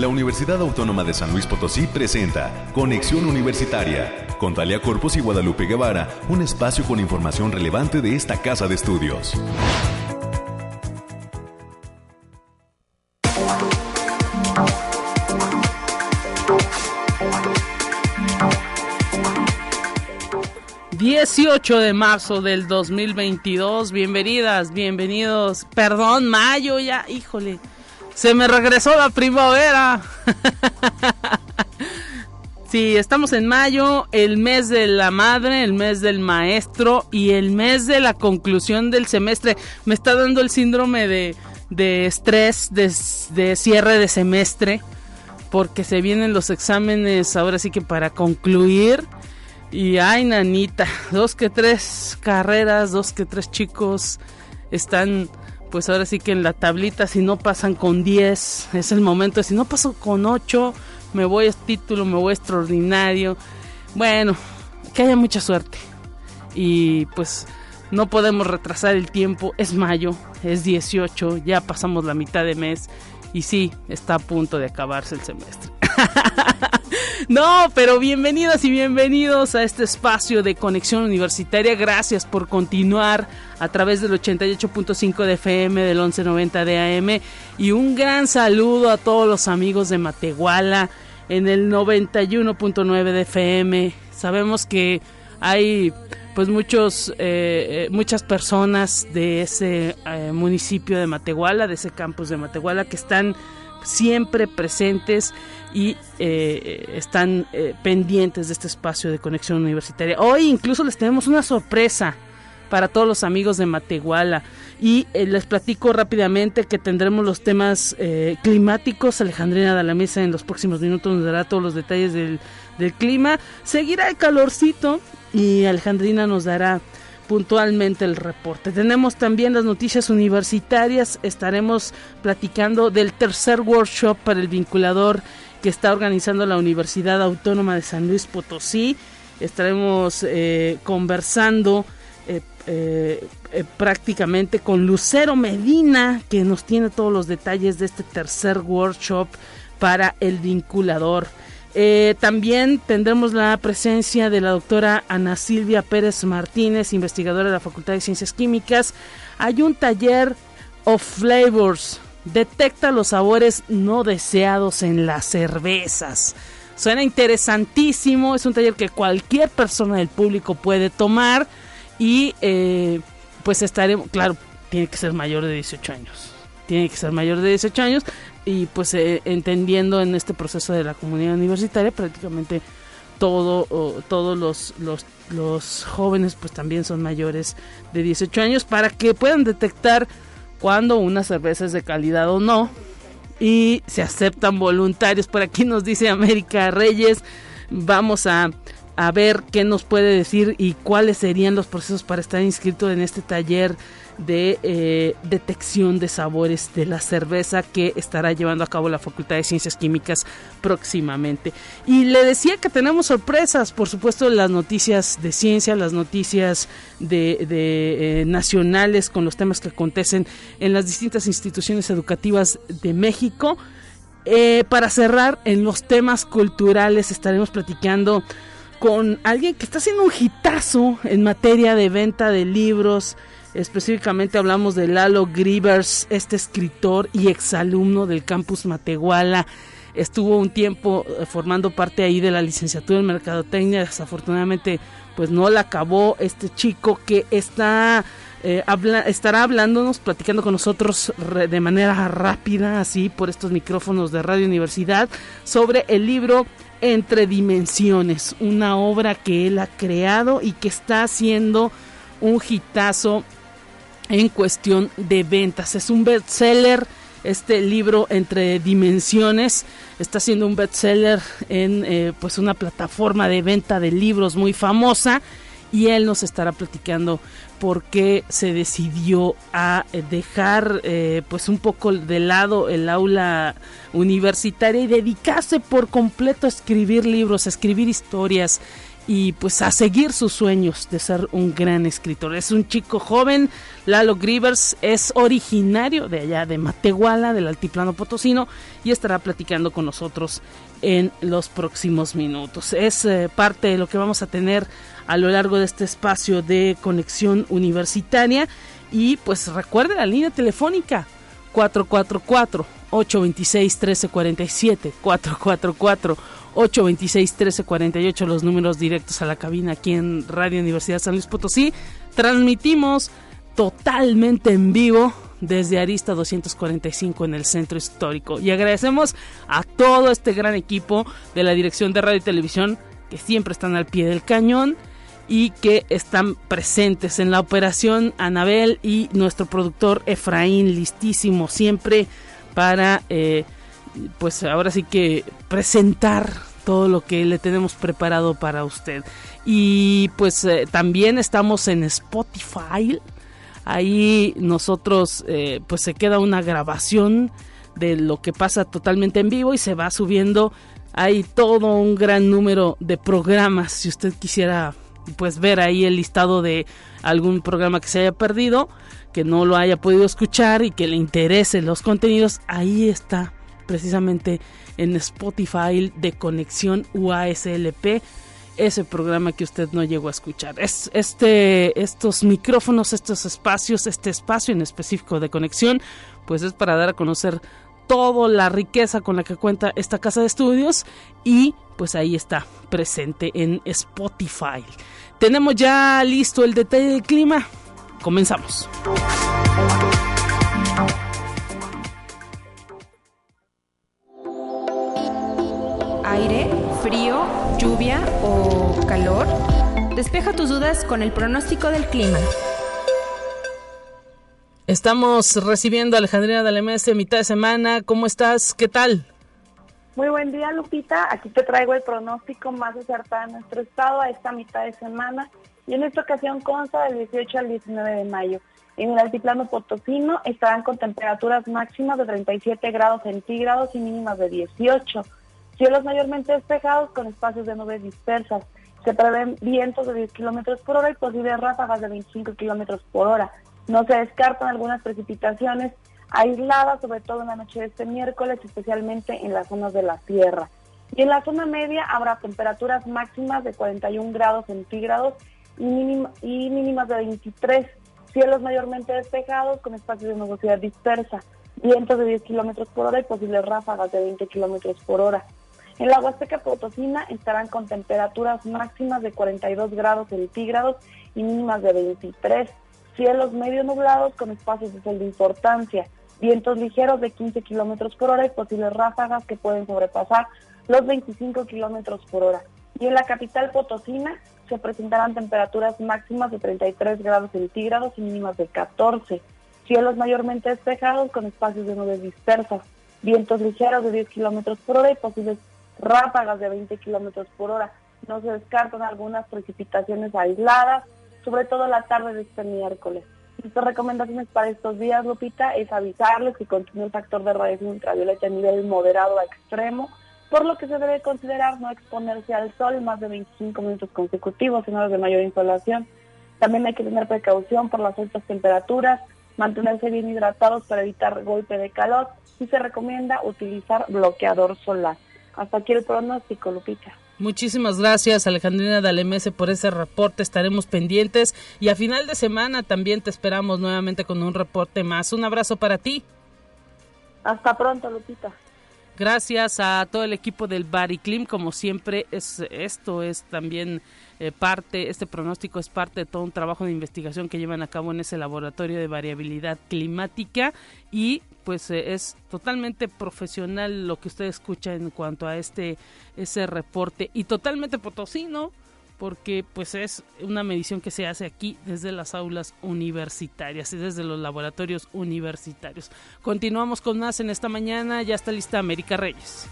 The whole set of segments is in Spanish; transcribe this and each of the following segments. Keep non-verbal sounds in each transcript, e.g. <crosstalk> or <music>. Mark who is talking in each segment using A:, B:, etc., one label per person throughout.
A: la Universidad Autónoma de San Luis Potosí presenta Conexión Universitaria con Talia Corpus y Guadalupe Guevara, un espacio con información relevante de esta casa de estudios.
B: ...18 de marzo del 2022... ...bienvenidas, bienvenidos... ...perdón, mayo ya, híjole... Se me regresó la primavera. <laughs> sí, estamos en mayo, el mes de la madre, el mes del maestro y el mes de la conclusión del semestre. Me está dando el síndrome de, de estrés, de, de cierre de semestre, porque se vienen los exámenes ahora sí que para concluir. Y ay, nanita, dos que tres carreras, dos que tres chicos están pues ahora sí que en la tablita si no pasan con 10 es el momento, si no paso con 8 me voy a título, me voy a extraordinario. Bueno, que haya mucha suerte. Y pues no podemos retrasar el tiempo, es mayo, es 18, ya pasamos la mitad de mes y sí, está a punto de acabarse el semestre. <laughs> no, pero bienvenidas y bienvenidos a este espacio de conexión universitaria. Gracias por continuar a través del 88.5 de FM, del 1190 de AM. Y un gran saludo a todos los amigos de Matehuala en el 91.9 de FM. Sabemos que hay pues muchos eh, eh, muchas personas de ese eh, municipio de Matehuala, de ese campus de Matehuala que están siempre presentes y están pendientes de este espacio de conexión universitaria. Hoy incluso les tenemos una sorpresa para todos los amigos de Matehuala. Y les platico rápidamente que tendremos los temas climáticos. Alejandrina de la Mesa en los próximos minutos nos dará todos los detalles del, del clima. Seguirá el calorcito y Alejandrina nos dará puntualmente el reporte. Tenemos también las noticias universitarias, estaremos platicando del tercer workshop para el vinculador que está organizando la Universidad Autónoma de San Luis Potosí. Estaremos eh, conversando eh, eh, prácticamente con Lucero Medina, que nos tiene todos los detalles de este tercer workshop para el vinculador. Eh, también tendremos la presencia de la doctora Ana Silvia Pérez Martínez, investigadora de la Facultad de Ciencias Químicas. Hay un taller of flavors. Detecta los sabores no deseados en las cervezas. Suena interesantísimo. Es un taller que cualquier persona del público puede tomar. Y eh, pues estaremos, claro, tiene que ser mayor de 18 años. Tiene que ser mayor de 18 años y pues eh, entendiendo en este proceso de la comunidad universitaria prácticamente todo todos los, los, los jóvenes pues también son mayores de 18 años para que puedan detectar cuando una cerveza es de calidad o no y se aceptan voluntarios. Por aquí nos dice América Reyes vamos a a ver qué nos puede decir y cuáles serían los procesos para estar inscrito en este taller de eh, detección de sabores de la cerveza que estará llevando a cabo la Facultad de Ciencias Químicas próximamente. Y le decía que tenemos sorpresas, por supuesto, las noticias de ciencia, las noticias de, eh, nacionales con los temas que acontecen en las distintas instituciones educativas de México. Eh, para cerrar, en los temas culturales estaremos platicando con alguien que está haciendo un hitazo en materia de venta de libros, Específicamente hablamos de Lalo Grivers, este escritor y exalumno del campus Matehuala. Estuvo un tiempo eh, formando parte ahí de la licenciatura en Mercadotecnia. Desafortunadamente, pues no la acabó este chico que está eh, estará hablándonos, platicando con nosotros de manera rápida, así por estos micrófonos de Radio Universidad, sobre el libro Entre Dimensiones, una obra que él ha creado y que está haciendo un hitazo en cuestión de ventas. Es un bestseller este libro entre dimensiones está siendo un bestseller en eh, pues una plataforma de venta de libros muy famosa y él nos estará platicando por qué se decidió a dejar eh, pues un poco de lado el aula universitaria y dedicarse por completo a escribir libros, a escribir historias y pues a seguir sus sueños de ser un gran escritor. Es un chico joven, Lalo Grivers es originario de allá de Matehuala, del altiplano potosino, y estará platicando con nosotros en los próximos minutos. Es eh, parte de lo que vamos a tener a lo largo de este espacio de conexión universitaria y pues recuerde la línea telefónica 444 826 1347 444 826-1348, los números directos a la cabina aquí en Radio Universidad San Luis Potosí. Transmitimos totalmente en vivo desde Arista 245 en el centro histórico. Y agradecemos a todo este gran equipo de la Dirección de Radio y Televisión que siempre están al pie del cañón y que están presentes en la operación Anabel y nuestro productor Efraín, listísimo siempre para... Eh, pues ahora sí que presentar todo lo que le tenemos preparado para usted. Y pues eh, también estamos en Spotify. Ahí nosotros eh, pues se queda una grabación de lo que pasa totalmente en vivo y se va subiendo. Hay todo un gran número de programas. Si usted quisiera pues ver ahí el listado de algún programa que se haya perdido, que no lo haya podido escuchar y que le interese los contenidos, ahí está precisamente en Spotify de Conexión UASLP ese programa que usted no llegó a escuchar. Es este estos micrófonos, estos espacios, este espacio en específico de conexión, pues es para dar a conocer toda la riqueza con la que cuenta esta casa de estudios y pues ahí está presente en Spotify. Tenemos ya listo el detalle del clima. Comenzamos.
C: Aire, frío, lluvia o calor? Despeja tus dudas con el pronóstico del clima.
B: Estamos recibiendo a Alejandrina Dalemese mitad de semana. ¿Cómo estás? ¿Qué tal?
D: Muy buen día, Lupita. Aquí te traigo el pronóstico más acertado de nuestro estado a esta mitad de semana y en esta ocasión consta del 18 al 19 de mayo. En el altiplano potosino estarán con temperaturas máximas de 37 grados centígrados y mínimas de 18 Cielos mayormente despejados con espacios de nubes dispersas. Se prevén vientos de 10 kilómetros por hora y posibles ráfagas de 25 kilómetros por hora. No se descartan algunas precipitaciones aisladas, sobre todo en la noche de este miércoles, especialmente en las zonas de la sierra. Y en la zona media habrá temperaturas máximas de 41 grados centígrados y, mínimas de 23. Cielos mayormente despejados con espacios de nubosidad dispersa. Vientos de 10 kilómetros por hora y posibles ráfagas de 20 kilómetros por hora. En la Huasteca Potosina estarán con temperaturas máximas de 42 grados centígrados y mínimas de 23. Cielos medio nublados con espacios de sol de importancia. Vientos ligeros de 15 kilómetros por hora y posibles ráfagas que pueden sobrepasar los 25 kilómetros por hora. Y en la capital Potosina se presentarán temperaturas máximas de 33 grados centígrados y mínimas de 14. Cielos mayormente despejados con espacios de nubes dispersas. Vientos ligeros de 10 kilómetros por hora y posibles ráfagas de 20 kilómetros por hora. No se descartan algunas precipitaciones aisladas, sobre todo la tarde de este miércoles. Nuestras recomendaciones para estos días, Lupita, es avisarles que continúa el factor de radiación ultravioleta a nivel moderado a extremo, por lo que se debe considerar no exponerse al sol más de 25 minutos consecutivos en horas de mayor insolación. También hay que tener precaución por las altas temperaturas, mantenerse bien hidratados para evitar golpe de calor y se recomienda utilizar bloqueador solar. Hasta aquí el pronóstico, Lupita.
B: Muchísimas gracias Alejandrina Dalemese por ese reporte, estaremos pendientes y a final de semana también te esperamos nuevamente con un reporte más. Un abrazo para ti.
D: Hasta pronto, Lupita.
B: Gracias a todo el equipo del Bariclim, como siempre es esto es también eh, parte, este pronóstico es parte de todo un trabajo de investigación que llevan a cabo en ese laboratorio de variabilidad climática y pues eh, es totalmente profesional lo que usted escucha en cuanto a este ese reporte y totalmente potosino porque pues es una medición que se hace aquí desde las aulas universitarias y desde los laboratorios universitarios. Continuamos con más en esta mañana, ya está lista América Reyes.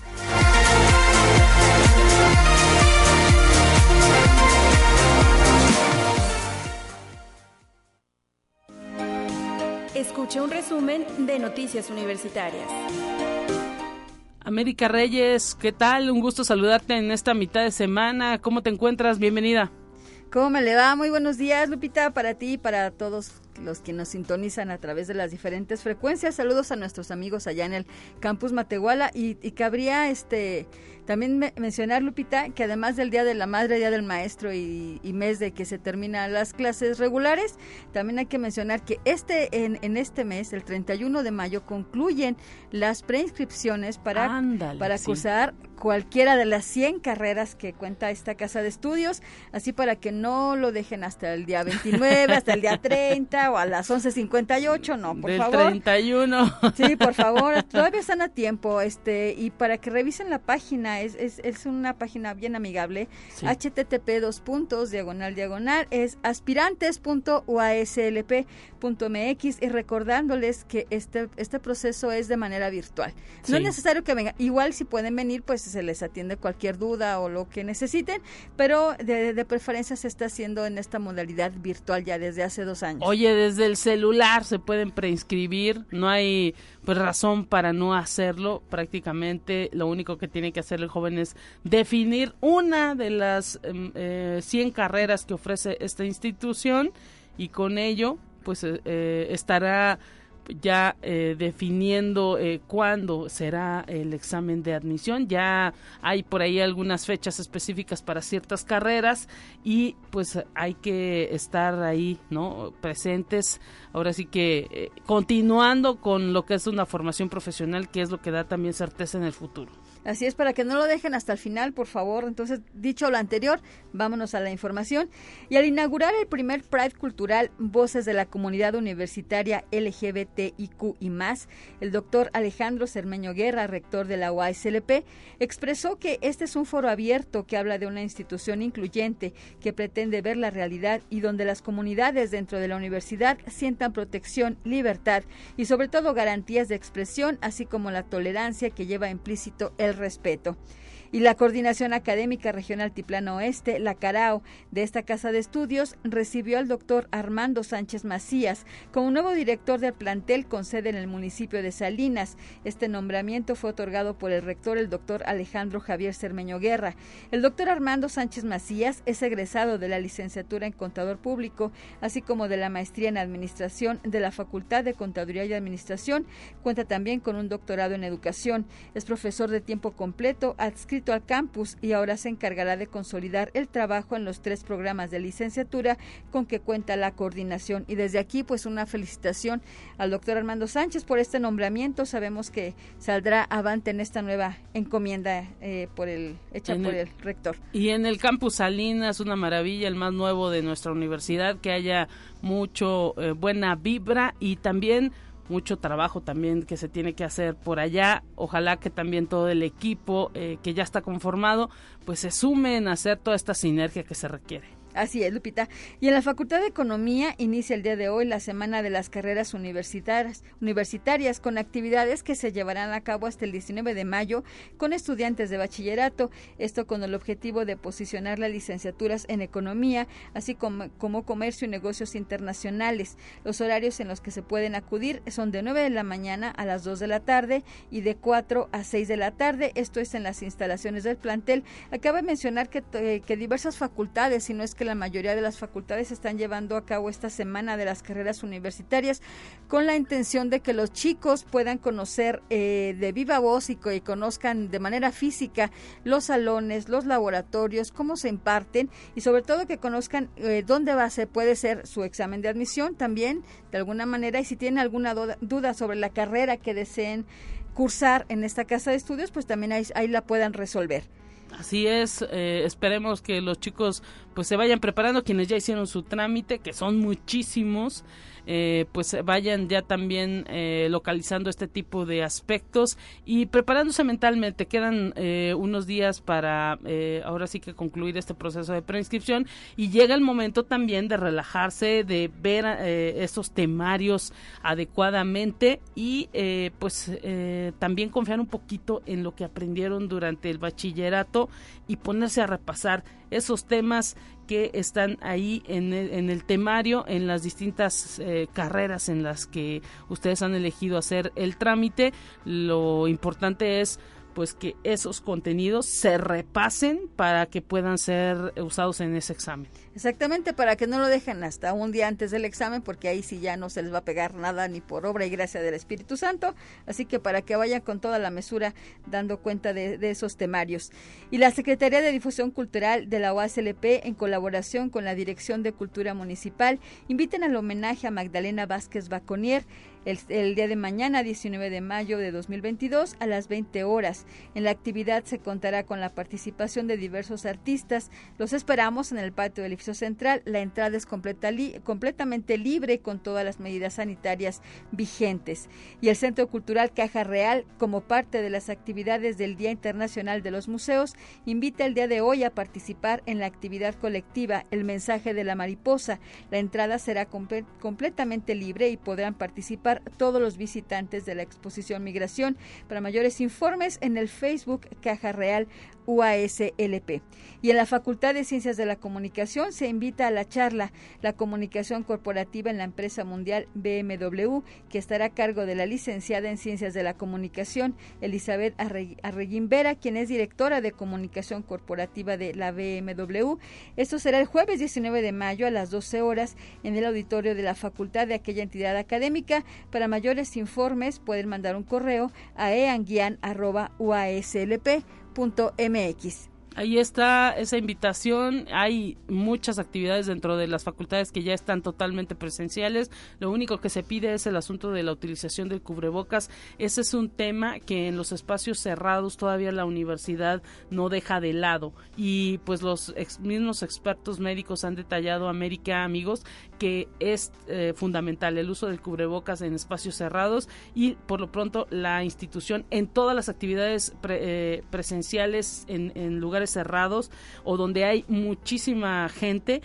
C: Escucha un resumen de Noticias Universitarias.
B: América Reyes, ¿qué tal? Un gusto saludarte en esta mitad de semana. ¿Cómo te encuentras? Bienvenida.
E: ¿Cómo me le va? Muy buenos días, Lupita, para ti y para todos los que nos sintonizan a través de las diferentes frecuencias. Saludos a nuestros amigos allá en el campus Matehuala y, y cabría este también mencionar, Lupita, que además del Día de la Madre, Día del Maestro y, mes de que se terminan las clases regulares, también hay que mencionar que este en, en este mes, el 31 de mayo, concluyen las preinscripciones para, para cursar cualquiera de las 100 carreras que cuenta esta casa de estudios, así para que no lo dejen hasta el día 29, hasta el día 30 o a las 11.58, no, por
B: Del
E: favor.
B: 31.
E: Sí, por favor, todavía están a tiempo, este, y para que revisen la página, es, es, es una página bien amigable,
B: Sí.
E: http dos puntos, diagonal, diagonal, es aspirantes.uaslp.mx y recordándoles que este, este proceso es de manera virtual. No es necesario que vengan, igual si pueden venir, pues se les atiende cualquier duda o lo que necesiten, pero de, de preferencia se está haciendo en esta modalidad virtual ya desde hace dos años.
B: Oye, desde el celular se pueden preinscribir, no hay pues razón para no hacerlo. Prácticamente lo único que tiene que hacer el joven es definir una de las em, eh, 100 carreras que ofrece esta institución y con ello pues eh, eh, estará ya eh, definiendo eh, cuándo será el examen de admisión. Ya hay por ahí algunas fechas específicas para ciertas carreras y pues hay que estar ahí, ¿no? Presentes. Ahora sí que eh, continuando con lo que es una formación profesional, que es lo que da también certeza en el futuro.
E: Así es, para que no lo dejen hasta el final, por favor. Entonces, dicho lo anterior, vámonos a la información. Y al inaugurar el primer Pride Cultural Voces de la Comunidad Universitaria LGBTIQ y más, el doctor Alejandro Cermeño Guerra, rector de la UASLP, expresó que este es un foro abierto que habla de una institución incluyente que pretende ver la realidad y donde las comunidades dentro de la universidad sientan protección, libertad y sobre todo garantías de expresión, así como la tolerancia que lleva implícito el respeto. Y la Coordinación Académica Regional Tiplano Oeste, la CARAO, de esta casa de estudios, recibió al doctor Armando Sánchez Macías como nuevo director del plantel con sede en el municipio de Salinas. Este nombramiento fue otorgado por el rector, el doctor Alejandro Javier Cermeño Guerra. El doctor Armando Sánchez Macías es egresado de la licenciatura en Contador Público, así como de la maestría en Administración de la Facultad de Contaduría y Administración. Cuenta también con un doctorado en Educación. Es profesor de tiempo completo, adscrito al campus y ahora se encargará de consolidar el trabajo en los tres programas de licenciatura con que cuenta la coordinación. Y desde aquí, pues una felicitación al doctor Armando Sánchez por este nombramiento. Sabemos que saldrá avante en esta nueva encomienda eh, por el, hecha
B: En
E: por
B: el-
E: el rector.
B: Y en el campus Salinas, una maravilla, el más nuevo de nuestra universidad, que haya mucho eh, buena vibra y también mucho trabajo también que se tiene que hacer por allá. Ojalá que también todo el equipo eh, que ya está conformado, pues se sumen a hacer toda esta sinergia que se requiere.
E: Así es, Lupita. Y en la Facultad de Economía inicia el día de hoy la Semana de las Carreras Universitarias, universitarias con actividades que se llevarán a cabo hasta el 19 de mayo con estudiantes de bachillerato. Esto con el objetivo de posicionar las licenciaturas en Economía, así como, como Comercio y Negocios Internacionales. Los horarios en los que se pueden acudir son de 9 de la mañana a las 2 de la tarde y de 4 a 6 de la tarde. Esto es en las instalaciones del plantel. Acaba de mencionar que, eh, que diversas facultades, si no es que la mayoría de las facultades están llevando a cabo esta semana de las carreras universitarias con la intención de que los chicos puedan conocer eh, de viva voz y, co- y conozcan de manera física los salones, los laboratorios, cómo se imparten y sobre todo que conozcan eh, dónde va a ser, puede ser su examen de admisión también de alguna manera y si tienen alguna duda, duda sobre la carrera que deseen cursar en esta casa de estudios, pues también ahí, ahí la puedan resolver.
B: Así es, eh, esperemos que los chicos pues se vayan preparando, quienes ya hicieron su trámite, que son muchísimos, eh, pues vayan ya también eh, localizando este tipo de aspectos y preparándose mentalmente. Quedan eh, unos días para eh, ahora sí que concluir este proceso de preinscripción y llega el momento también de relajarse, de ver eh, esos temarios adecuadamente y eh, pues también confiar un poquito en lo que aprendieron durante el bachillerato y ponerse a repasar esos temas que están ahí en el, en el temario, en las distintas eh, carreras en las que ustedes han elegido hacer el trámite. Lo importante es pues que esos contenidos se repasen para que puedan ser usados en ese examen.
E: Exactamente, para que no lo dejen hasta un día antes del examen, porque ahí sí ya no se les va a pegar nada ni por obra y gracia del Espíritu Santo. Así que para que vayan con toda la mesura dando cuenta de, esos temarios. Y la Secretaría de Difusión Cultural de la OASLP, en colaboración con la Dirección de Cultura Municipal, invitan al homenaje a Magdalena Vázquez Baconier el, día de mañana, 19 de mayo de 2022, a las 20 horas. En la actividad se contará con la participación de diversos artistas. Los esperamos en el patio del edificio central. La entrada es completamente libre con todas las medidas sanitarias vigentes. Y el Centro Cultural Caja Real, como parte de las actividades del Día Internacional de los Museos, invita el día de hoy a participar en la actividad colectiva El mensaje de la mariposa. La entrada será completamente libre y podrán participar todos los visitantes de la exposición Migración. Para mayores informes en el Facebook Caja Real UASLP. Y en la Facultad de Ciencias de la Comunicación se invita a la charla La comunicación corporativa en la empresa mundial BMW, que estará a cargo de la licenciada en Ciencias de la Comunicación, Elizabeth Arreguín Vera, quien es directora de comunicación corporativa de la BMW. Esto será el jueves 19 de mayo a las 12 horas en el auditorio de la facultad de aquella entidad académica. Para mayores informes pueden mandar un correo a eanguian.uaslp
B: mx Ahí está esa invitación. Hay muchas actividades dentro de las facultades que ya están totalmente presenciales. Lo único que se pide es el asunto de la utilización del cubrebocas. Ese es un tema que en los espacios cerrados todavía la universidad no deja de lado. Y pues los mismos expertos médicos han detallado, América, amigos, que es eh, fundamental el uso del cubrebocas en espacios cerrados y por lo pronto la institución en todas las actividades eh, presenciales en, en lugares cerrados o donde hay muchísima gente,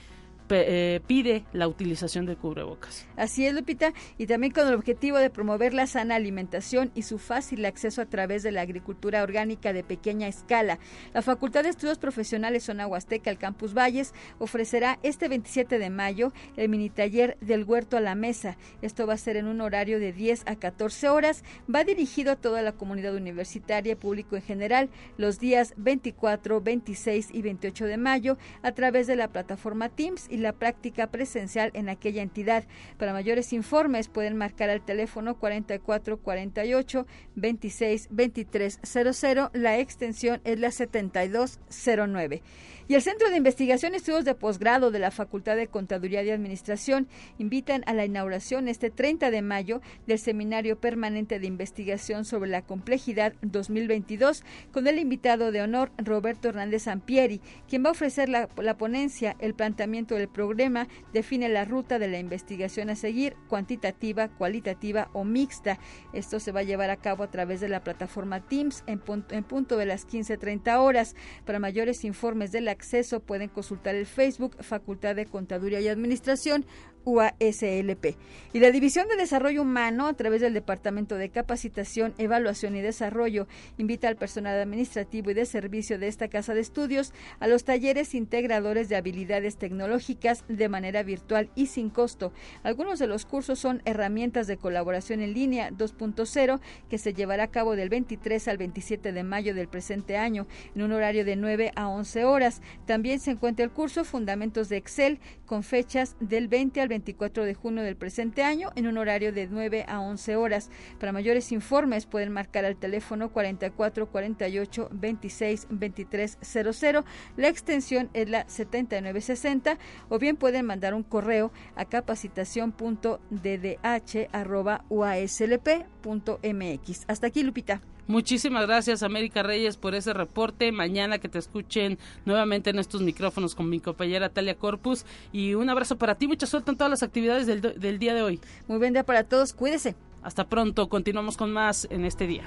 B: eh, pide la utilización de cubrebocas.
E: Así es, Lupita, y también con el objetivo de promover la sana alimentación y su fácil acceso a través de la agricultura orgánica de pequeña escala. La Facultad de Estudios Profesionales Zona Huasteca, el Campus Valles, ofrecerá este 27 de mayo el mini taller del huerto a la mesa. Esto va a ser en un horario de 10 a 14 horas. Va dirigido a toda la comunidad universitaria, público en general, los días 24, 26 y 28 de mayo a través de la plataforma Teams y la práctica presencial en aquella entidad. Para mayores informes pueden marcar al teléfono 4448 26 23 00. La extensión es la 7209. Y el Centro de Investigación y Estudios de Posgrado de la Facultad de Contaduría y Administración invitan a la inauguración este 30 de mayo del Seminario Permanente de Investigación sobre la Complejidad 2022 con el invitado de honor Roberto Hernández Ampieri, quien va a ofrecer la, la ponencia El planteamiento del programa define la ruta de la investigación a seguir, cuantitativa, cualitativa o mixta. Esto se va a llevar a cabo a través de la plataforma Teams en punto, en punto de las 15.30 horas. Para mayores informes de la acceso pueden consultar el Facebook Facultad de Contaduría y Administración UASLP. Y la División de Desarrollo Humano, a través del Departamento de Capacitación, Evaluación y Desarrollo, invita al personal administrativo y de servicio de esta casa de estudios a los talleres integradores de habilidades tecnológicas de manera virtual y sin costo. Algunos de los cursos son herramientas de colaboración en línea 2.0, que se llevará a cabo del 23 al 27 de mayo del presente año, en un horario de 9 a 11 horas. También se encuentra el curso Fundamentos de Excel, con fechas del 20 al 24 de junio del presente año en un horario de 9 a 11 horas. Para mayores informes pueden marcar al teléfono 44 48 26 23 00. La extensión es la 7960 o bien pueden mandar un correo a capacitación.ddh@uaslp.mx. Hasta aquí Lupita.
B: Muchísimas gracias, América Reyes, por ese reporte. Mañana que te escuchen nuevamente en estos micrófonos con mi compañera Talia Corpus. Y un abrazo para ti. Mucha suerte en todas las actividades del, del día de hoy.
E: Muy buen día para todos. Cuídese.
B: Hasta pronto. Continuamos con más en este día.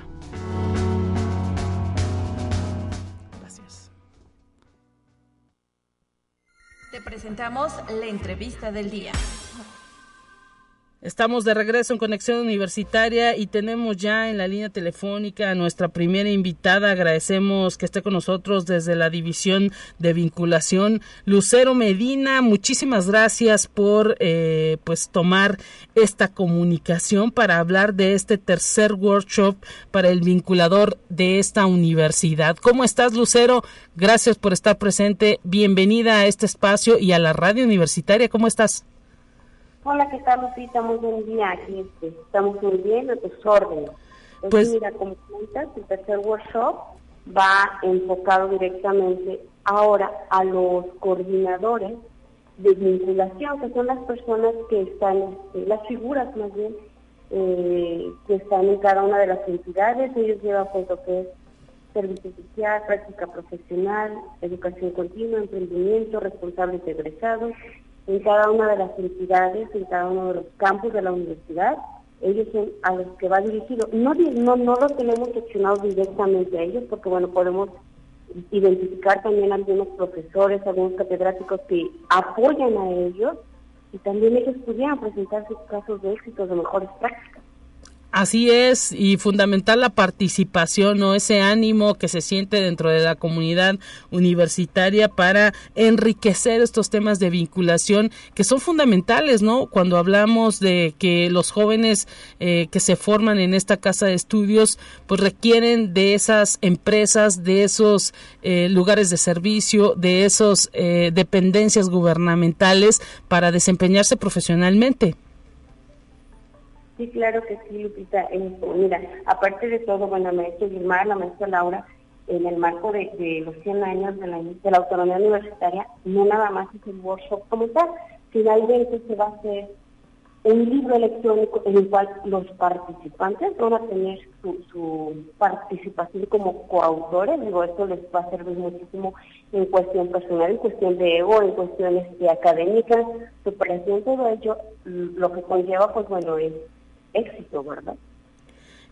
C: Gracias. Te presentamos la entrevista del día.
B: Estamos de regreso en Conexión Universitaria y tenemos ya en la línea telefónica a nuestra primera invitada. Agradecemos que esté con nosotros desde la División de Vinculación, Lucero Medina. Muchísimas gracias por eh, pues tomar esta comunicación para hablar de este tercer workshop para el vinculador de esta universidad. ¿Cómo estás, Lucero? Gracias por estar presente. Bienvenida a este espacio y a la radio universitaria. ¿Cómo estás?
F: Hola, ¿qué tal, Lupita? Muy buen día. Aquí este, estamos muy bien, a tus órdenes. Pues, pues mira, como cuentas, el tercer workshop va enfocado directamente ahora a los coordinadores de vinculación, que son las personas que están, este, las figuras más bien, eh, que están en cada una de las entidades. Ellos llevan pues lo que es servicio social, práctica profesional, educación continua, emprendimiento, responsables egresados, en cada una de las entidades, en cada uno de los campus de la universidad, ellos son a los que va dirigido. No, no, no los tenemos seccionados directamente a ellos, porque bueno, podemos identificar también algunos profesores, algunos catedráticos que apoyan a ellos y también ellos pudieran presentar sus casos de éxito, de mejores prácticas.
B: Así es, y fundamental la participación, ¿no? Ese ánimo que se siente dentro de la comunidad universitaria para enriquecer estos temas de vinculación que son fundamentales, ¿no? Cuando hablamos de que los jóvenes eh, que se forman en esta casa de estudios, pues requieren de esas empresas, de esos eh, lugares de servicio, de esas eh, dependencias gubernamentales para desempeñarse profesionalmente.
F: Sí, claro que sí, Lupita. Este, mira, aparte de todo, bueno, maestro Gilmar, la maestra Laura, en el marco de, los 100 años de la, de la autonomía universitaria, no nada más es el workshop como tal, finalmente se va a hacer un libro electrónico en el cual los participantes van a tener su, participación como coautores, digo, esto les va a servir muchísimo en cuestión personal, en cuestión de ego, en cuestiones académicas, superación, todo ello, lo que conlleva, pues bueno, es éxito, ¿verdad?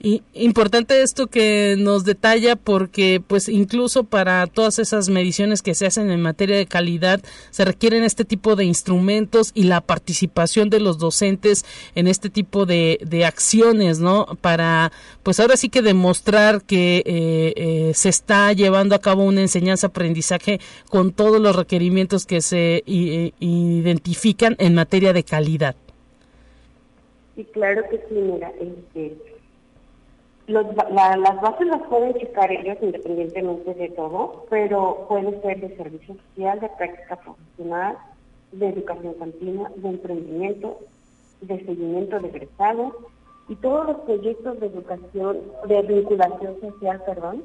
B: Y importante esto que nos detalla porque pues incluso para todas esas mediciones que se hacen en materia de calidad se requieren este tipo de instrumentos y la participación de los docentes en este tipo de, de acciones, ¿no? Para pues ahora sí que demostrar que eh, eh, se está llevando a cabo una enseñanza-aprendizaje con todos los requerimientos que se identifican en materia de calidad.
F: Sí, claro que sí, mira, este, las bases las pueden checar ellos independientemente de todo, pero puede ser de servicio social, de práctica profesional, de educación continua, de emprendimiento, de seguimiento de egresados y todos los proyectos de educación, de vinculación social, perdón,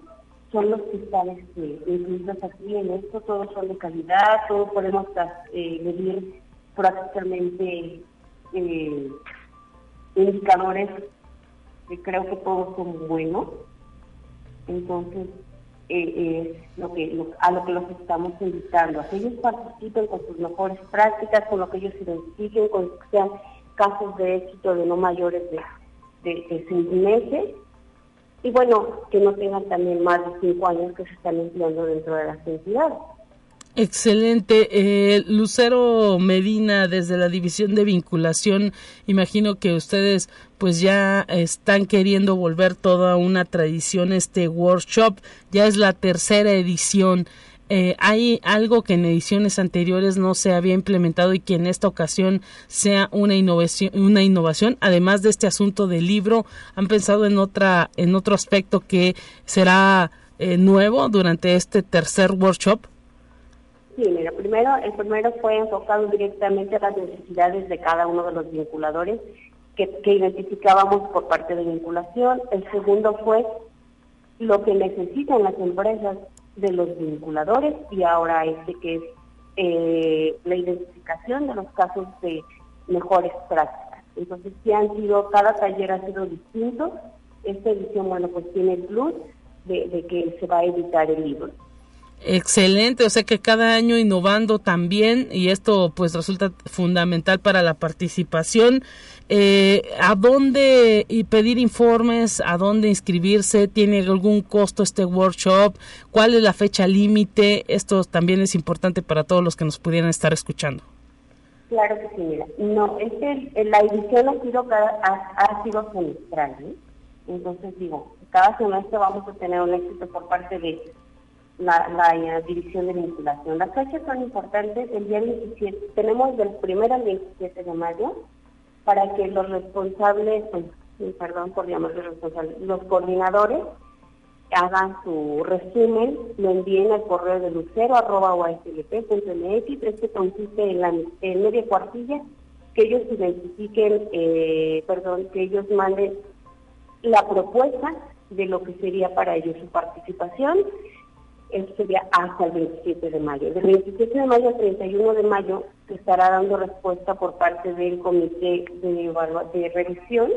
F: son los que están incluidos aquí en esto, todos son de calidad, todos podemos eh, medir prácticamente eh, indicadores que creo que todos son buenos. Entonces, eh, es lo que a lo que los estamos invitando, a que ellos participen con sus mejores prácticas, con lo que ellos identifiquen, con que sean casos de éxito de no mayores de, de, seis meses, y bueno, que no tengan también más de cinco años que se están empleando dentro de las entidades.
B: Excelente. Eh, Lucero Medina, desde la División de Vinculación, imagino que ustedes pues ya están queriendo volver toda una tradición este workshop. Ya es la tercera edición. Eh, hay algo que en ediciones anteriores no se había implementado y que en esta ocasión sea una innovación, una innovación. Además de este asunto del libro, han pensado en otra, en otro aspecto que será eh, nuevo durante este tercer workshop.
F: Sí, mira, primero, el primero fue enfocado directamente a las necesidades de cada uno de los vinculadores que, identificábamos por parte de vinculación. El segundo fue lo que necesitan las empresas de los vinculadores y ahora este que es eh, la identificación de los casos de mejores prácticas. Entonces, sí han sido, cada taller ha sido distinto. Esta edición, bueno, pues tiene el plus de que se va a editar el libro.
B: Excelente, o sea que cada año innovando también y esto pues resulta fundamental para la participación. Eh, ¿A dónde y pedir informes? ¿A dónde inscribirse? ¿Tiene algún costo este workshop? ¿Cuál es la fecha límite? Esto también es importante para todos los que nos pudieran estar escuchando.
F: Claro que sí, mira. No, es que la edición ha sido, ha, sido semestral, ¿eh? Entonces digo, cada semestre vamos a tener un éxito por parte de la, la, división de vinculación. Las fechas son importantes. El día 27, tenemos del 1 al 27 de mayo para que los responsables, pues, perdón por llamarlos responsables, los coordinadores hagan su resumen, lo envíen al correo de lucero arroba mx este consiste en, la, en media cuartilla, que ellos identifiquen, eh, perdón, que ellos manden la propuesta de lo que sería para ellos su participación, eso sería hasta el 27 de mayo. Del 27 de mayo al 31 de mayo se estará dando respuesta por parte del comité de, de revisión,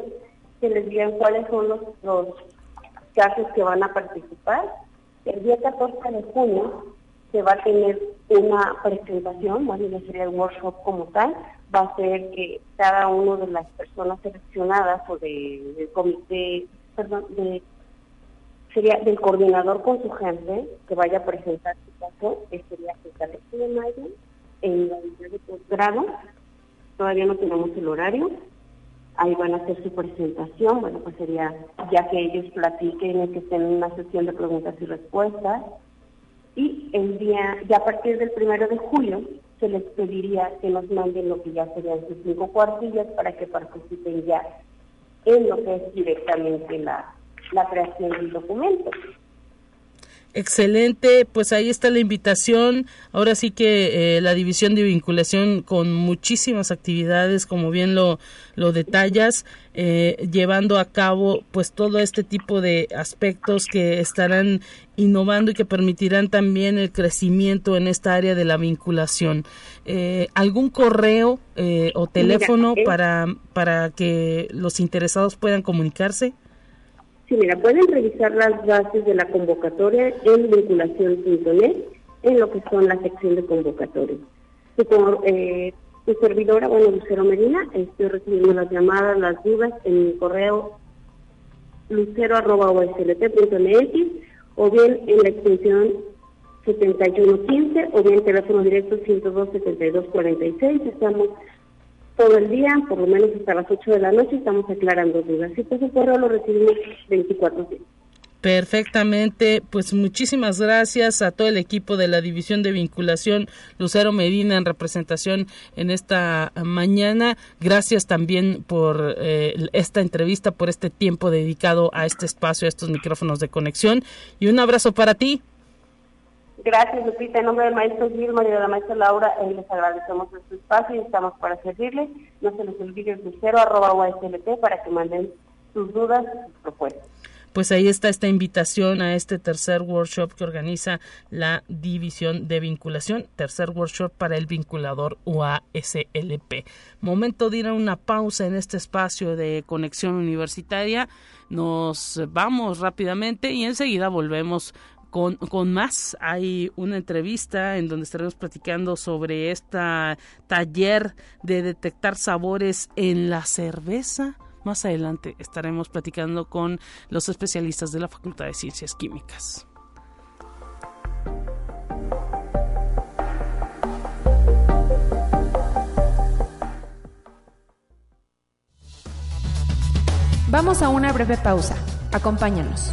F: que les digan cuáles son los, casos que van a participar. El día 14 de junio se va a tener una presentación, más bien sería el workshop como tal, va a ser que cada una de las personas seleccionadas o de, del comité, perdón, de, sería del coordinador con su gente que vaya a presentar su caso, que sería el 14 de mayo en la unidad de posgrado, todavía no tenemos el horario, ahí van a hacer su presentación, bueno, pues sería ya que ellos platiquen, que estén en una sesión de preguntas y respuestas. Y el día, ya a partir del primero de julio, se les pediría que nos manden lo que ya serían sus cinco cuartillas para que participen ya en lo que es directamente la, la creación del documento.
B: Excelente, pues ahí está la invitación. Ahora sí que eh, la división de vinculación con muchísimas actividades, como bien lo, lo detallas, eh, llevando a cabo pues todo este tipo de aspectos que estarán innovando y que permitirán también el crecimiento en esta área de la vinculación. Eh, ¿Algún correo o teléfono para, para que los interesados puedan comunicarse?
F: Sí, mira, pueden revisar las bases de la convocatoria en vinculación.net en lo que son la sección de convocatoria. Su, eh, servidora, bueno, Lucero Medina, estoy recibiendo las llamadas, las dudas en mi correo lucero.oslt.mx o bien en la extensión 7115 o bien teléfono directo 102 7246. Estamos todo el día, por lo menos hasta las 8 de la noche, estamos aclarando dudas. Y pues el correo lo recibimos 24 horas.
B: Perfectamente, pues muchísimas gracias a todo el equipo de la División de Vinculación, Lucero Medina en representación en esta mañana. Gracias también por eh, esta entrevista, por este tiempo dedicado a este espacio, a estos micrófonos de conexión y un abrazo para ti.
F: Gracias, Lupita. En nombre del maestro Gilmar y de la maestra Laura, eh, les agradecemos este espacio y estamos para servirles. No se les olvide el cero arroba para que manden sus dudas, sus propuestas.
B: Pues ahí está esta invitación a este tercer workshop que organiza la División de Vinculación, tercer workshop para el vinculador UASLP. Momento de ir a una pausa en este espacio de conexión universitaria. Nos vamos rápidamente y enseguida volvemos con, más. Hay una entrevista en donde estaremos platicando sobre este taller de detectar sabores en la cerveza. Más adelante estaremos platicando con los especialistas de la Facultad de Ciencias Químicas.
C: Vamos a una breve pausa. Acompáñanos.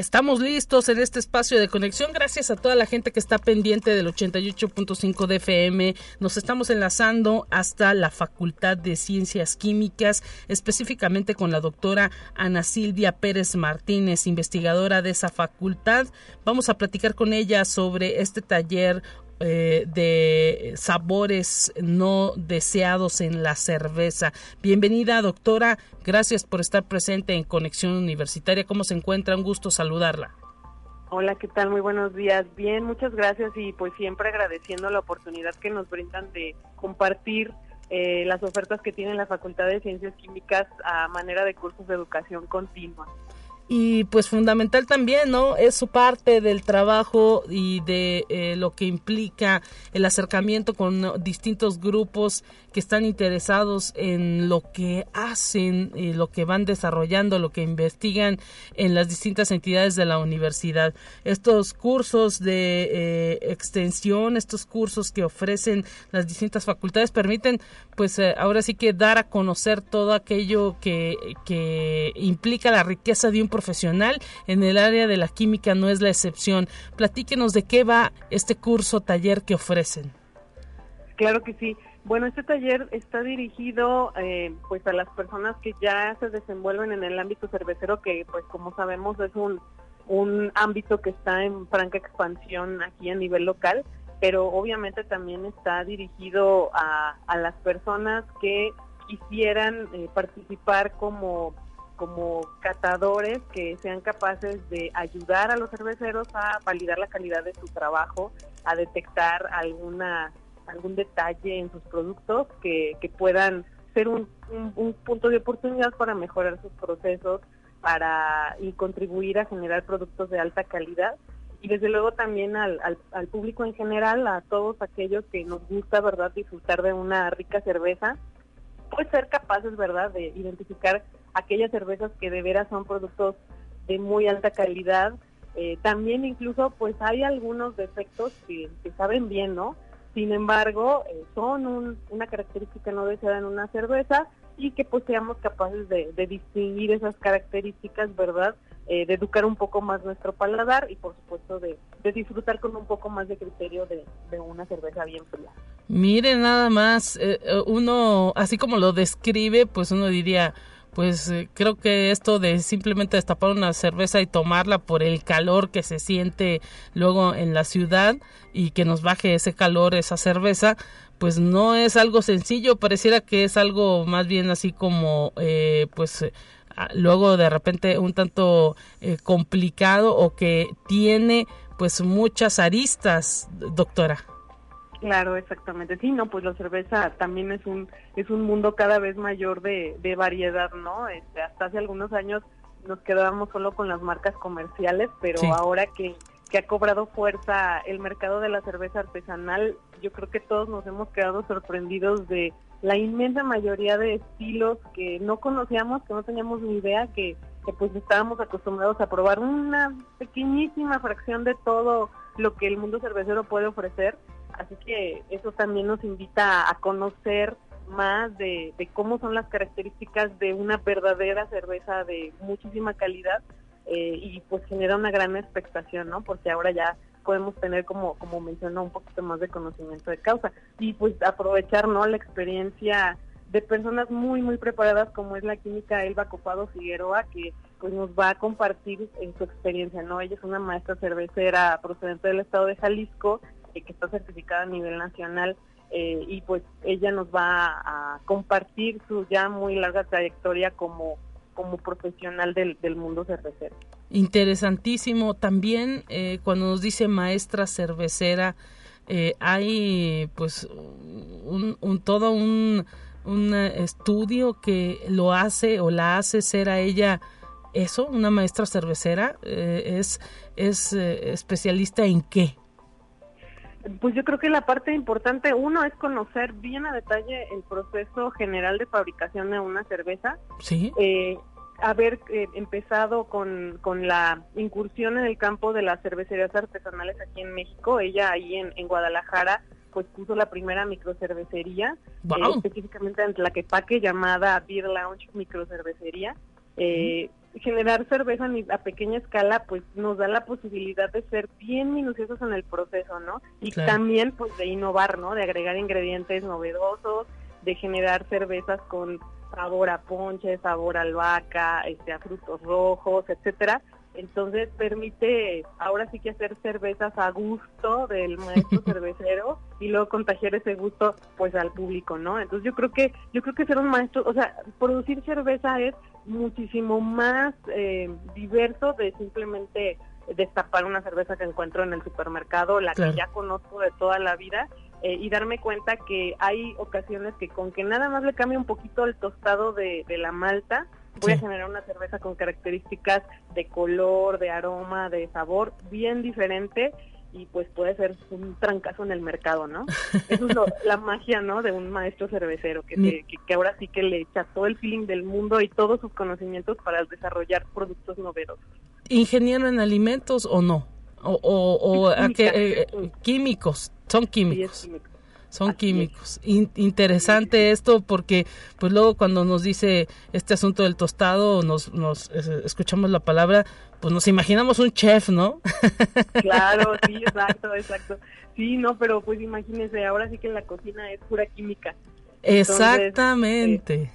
B: Estamos listos en este espacio de conexión. Gracias a toda la gente que está pendiente del 88.5 de FM. Nos estamos enlazando hasta la Facultad de Ciencias Químicas, específicamente con la doctora Ana Silvia Pérez Martínez, investigadora de esa facultad. Vamos a platicar con ella sobre este taller eh, de sabores no deseados en la cerveza. Bienvenida, doctora. Gracias por estar presente en Conexión Universitaria. ¿Cómo se encuentra? Un gusto saludarla.
G: Hola, ¿qué tal? Muy buenos días. Bien, muchas gracias y pues siempre agradeciendo la oportunidad que nos brindan de compartir eh, las ofertas que tiene la Facultad de Ciencias Químicas a manera de cursos de educación continua.
B: Y pues fundamental también, ¿no? Es su parte del trabajo y de eh, lo que implica el acercamiento con distintos grupos que están interesados en lo que hacen, y lo que van desarrollando, lo que investigan en las distintas entidades de la universidad. Estos cursos de eh, extensión, estos cursos que ofrecen las distintas facultades permiten, pues eh, ahora sí que dar a conocer todo aquello que, que implica la riqueza de un profesional en el área de la química no es la excepción. Platíquenos de qué va este curso taller que ofrecen.
G: Claro que sí. Bueno, este taller está dirigido eh, pues a las personas que ya se desenvuelven en el ámbito cervecero, que pues como sabemos es un, un ámbito que está en franca expansión aquí a nivel local, pero obviamente también está dirigido a, las personas que quisieran eh, participar como como catadores que sean capaces de ayudar a los cerveceros a validar la calidad de su trabajo, a detectar alguna algún detalle en sus productos que, que puedan ser un, un, punto de oportunidad para mejorar sus procesos para y contribuir a generar productos de alta calidad y desde luego también al, al, al, público en general, a todos aquellos que nos gusta, ¿verdad?, disfrutar de una rica cerveza, pues ser capaces, ¿verdad?, de identificar aquellas cervezas que de veras son productos de muy alta calidad. Eh, también incluso pues hay algunos defectos que, saben bien, ¿no? Sin embargo, eh, son una característica no deseada en una cerveza y que pues seamos capaces de, distinguir esas características, ¿verdad? Eh, de educar un poco más nuestro paladar y por supuesto de, disfrutar con un poco más de criterio de, de una cerveza bien fría.
B: Mire, nada más, uno, así como lo describe, pues uno diría, pues eh, creo que esto de simplemente destapar una cerveza y tomarla por el calor que se siente luego en la ciudad y que nos baje ese calor, esa cerveza, pues no es algo sencillo, pareciera que es algo más bien así como, eh, pues, eh, luego de repente un tanto complicado o que tiene pues muchas aristas, doctora.
G: Claro, exactamente. Sí, no, pues la cerveza también es un es un mundo cada vez mayor de, de variedad, ¿no? Este, hasta hace algunos años nos quedábamos solo con las marcas comerciales, pero ahora que, que ha cobrado fuerza el mercado de la cerveza artesanal, yo creo que todos nos hemos quedado sorprendidos de la inmensa mayoría de estilos que no conocíamos, que no teníamos ni idea, que, que pues estábamos acostumbrados a probar una pequeñísima fracción de todo lo que el mundo cervecero puede ofrecer Así que eso también nos invita a conocer más de, cómo son las características de una verdadera cerveza de muchísima calidad eh, y pues genera una gran expectación, ¿no? Porque ahora ya podemos tener, como, como mencionó, un poquito más de conocimiento de causa y pues aprovechar, ¿no? La experiencia de personas muy, muy preparadas como es la química Elba Copado Figueroa, que pues nos va a compartir en su experiencia, ¿no? Ella es una maestra cervecera procedente del estado de Jalisco eh, que está certificada a nivel nacional eh, y pues ella nos va a compartir su ya muy larga trayectoria como, como profesional del, del mundo cervecero.
B: Interesantísimo. También eh, cuando nos dice maestra cervecera, hay pues un, un todo un, un estudio que lo hace o la hace ser a ella eso, una maestra cervecera, es, es especialista en qué?
G: Pues yo creo que la parte importante, uno, es conocer bien a detalle el proceso general de fabricación de una cerveza.
B: Sí.
G: Eh, haber eh, empezado con, con la incursión en el campo de las cervecerías artesanales aquí en México. Ella ahí en, en Guadalajara pues puso la primera microcervecería, eh, específicamente en Tlaquepaque, llamada Beer Lounge Microcervecería. Eh, generar cerveza a pequeña escala pues nos da la posibilidad de ser bien minuciosos en el proceso, ¿no? Y también pues de innovar, ¿no? De agregar ingredientes novedosos, de generar cervezas con sabor a ponche, sabor a albahaca, este, a frutos rojos, etcétera. Entonces permite ahora sí que hacer cervezas a gusto del maestro <laughs> cervecero y luego contagiar ese gusto pues al público, ¿no? Entonces yo creo que yo creo que ser un maestro, o sea, producir cerveza es muchísimo más eh, diverso de simplemente destapar una cerveza que encuentro en el supermercado, la que ya conozco de toda la vida, eh, y darme cuenta que hay ocasiones que con que nada más le cambie un poquito el tostado de, la malta, voy a
B: Sí.
G: generar una cerveza con características de color, de aroma, de sabor bien diferente y pues puede ser un trancazo en el mercado, ¿no? <laughs> Eso es lo- la magia, ¿no? De un maestro cervecero que, que, que ahora sí que le echa todo el feeling del mundo y todos sus conocimientos para desarrollar productos novedosos.
B: ¿Ingeniero en alimentos o no? O, o, o a
G: Química.
B: qué, eh, químicos, son
G: es
B: químicos.
G: químico.
B: Son
G: Así
B: químicos. In- interesante esto porque pues luego cuando nos dice este asunto del tostado, nos, nos eh, escuchamos la palabra, pues nos imaginamos un chef, ¿no? <laughs>
G: Claro, sí, exacto, exacto. Sí, no, pero pues imagínense, ahora sí que la cocina es pura química.
B: Exactamente.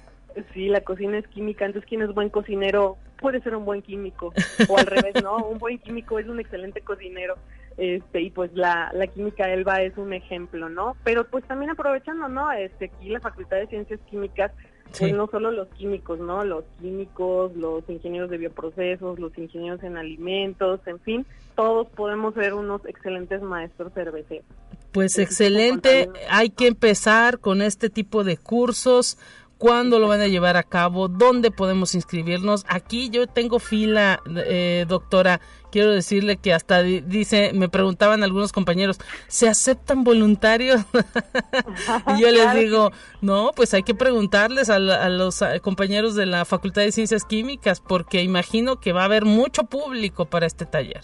G: Sí, la cocina es química, entonces quien es buen cocinero puede ser un buen químico, o al revés, ¿no? Un buen químico es un excelente cocinero, este, y pues la, la química Elba es un ejemplo, ¿no? Pero pues también aprovechando, ¿no? Este, aquí la Facultad de Ciencias Químicas, pues
B: Sí.
G: no solo los químicos, ¿no? Los químicos, los ingenieros de bioprocesos, los ingenieros en alimentos, en fin, todos podemos ser unos excelentes maestros cerveceros.
B: Pues excelente, hay que empezar con este tipo de cursos. ¿Cuándo lo van a llevar a cabo? ¿Dónde podemos inscribirnos? Aquí yo tengo fila, eh, doctora. Quiero decirle que hasta di- dice, me preguntaban algunos compañeros, ¿se aceptan voluntarios? <laughs> y yo les digo, no, pues hay que preguntarles a, la- a los compañeros de la Facultad de Ciencias Químicas, porque imagino que va a haber mucho público para este taller.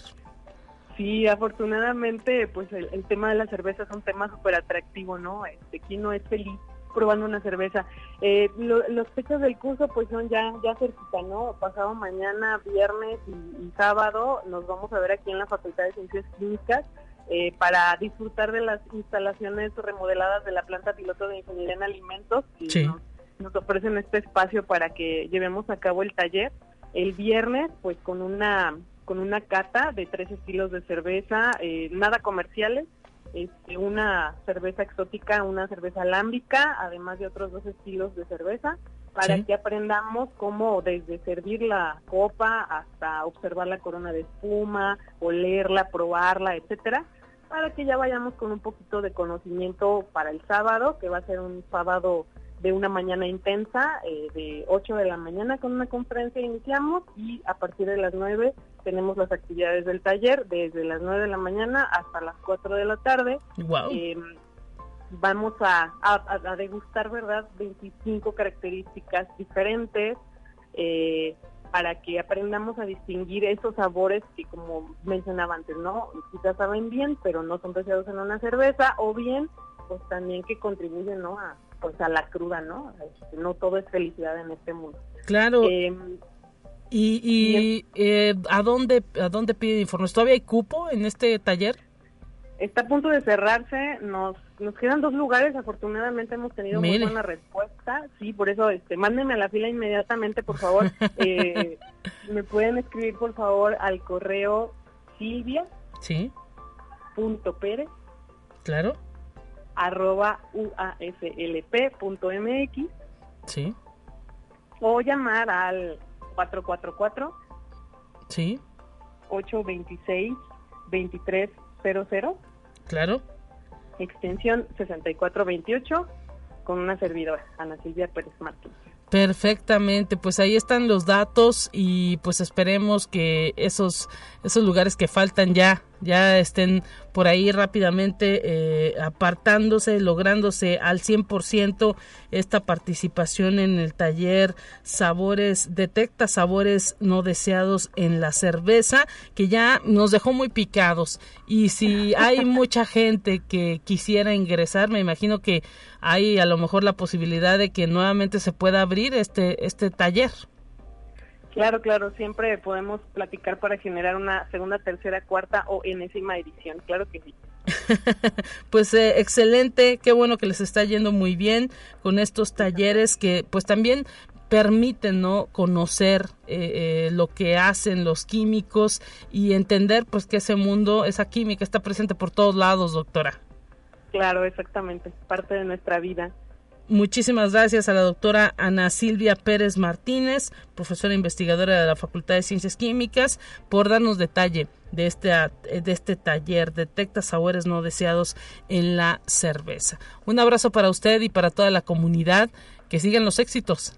G: Sí, afortunadamente, pues el, el tema de la cerveza es un tema súper atractivo, ¿no? Este, ¿quién no es feliz probando una cerveza? Eh, lo- los fechas del curso, pues son ya ya cerquita, ¿no? Pasado mañana, viernes y, y sábado, nos vamos a ver aquí en la Facultad de Ciencias Químicas eh, para disfrutar de las instalaciones remodeladas de la planta piloto de ingeniería en alimentos y
B: Sí.
G: nos, nos ofrecen este espacio para que llevemos a cabo el taller. El viernes, pues con una con una cata de tres estilos de cerveza, eh, nada comerciales, este, una cerveza exótica, una cerveza alámbica, además de otros dos estilos de cerveza, para
B: Sí.
G: que aprendamos cómo desde servir la copa hasta observar la corona de espuma, olerla, probarla, etcétera, para que ya vayamos con un poquito de conocimiento para el sábado, que va a ser un sábado de una mañana intensa, eh, de 8 de la mañana con una conferencia iniciamos y a partir de las 9 tenemos las actividades del taller, desde las 9 de la mañana hasta las 4 de la tarde.
B: Wow.
G: Eh, vamos a, a- a degustar, ¿verdad?, 25 características diferentes eh, para que aprendamos a distinguir esos sabores que, como mencionaba antes, ¿no? Quizás saben bien, pero no son deseados en una cerveza, o bien, pues también que contribuyen, ¿no?, a, pues a la cruda, ¿no? Este, no todo es felicidad en este mundo.
B: claro.
G: Em,
B: ¿Y, y eh, ¿a dónde a dónde piden informes? ¿Todavía hay cupo en este taller?
G: Está a punto de cerrarse, nos, nos quedan dos lugares, afortunadamente hemos tenido
B: Mire.
G: muy buena respuesta, sí, por eso este, mándenme a la fila inmediatamente, por favor. <laughs> Eh, me pueden escribir, por favor, al correo
B: Sí,
G: silvia.pérez
B: claro.
G: Arroba uaslp.mx
B: Sí,
G: o llamar al 444
B: sí,
G: 826 2300
B: claro.
G: extensión 6428 con una servidora, Ana Silvia Pérez Martínez.
B: Perfectamente, pues ahí están los datos y pues esperemos que esos esos lugares que faltan ya ya estén por ahí rápidamente eh, apartándose, lográndose al 100% esta participación en el taller Sabores, detecta sabores no deseados en la cerveza, que ya nos dejó muy picados. Y si hay <laughs> mucha gente que quisiera ingresar, me imagino que hay a lo mejor la posibilidad de que nuevamente se pueda abrir este, este taller.
G: Claro, claro, siempre podemos platicar para generar una segunda, tercera, cuarta o enésima edición, claro que sí. <laughs>
B: Pues eh, excelente, qué bueno que les está yendo muy bien con estos talleres que pues también permiten no conocer eh, eh, lo que hacen los químicos y entender pues que ese mundo, esa química está presente por todos lados, doctora.
G: Claro, exactamente, parte de nuestra vida.
B: Muchísimas gracias a la doctora Ana Silvia Pérez Martínez, profesora investigadora de la Facultad de Ciencias Químicas, por darnos detalle de este, de este taller, Detecta Sabores No Deseados en la Cerveza. Un abrazo para usted y para toda la comunidad. Que sigan los éxitos.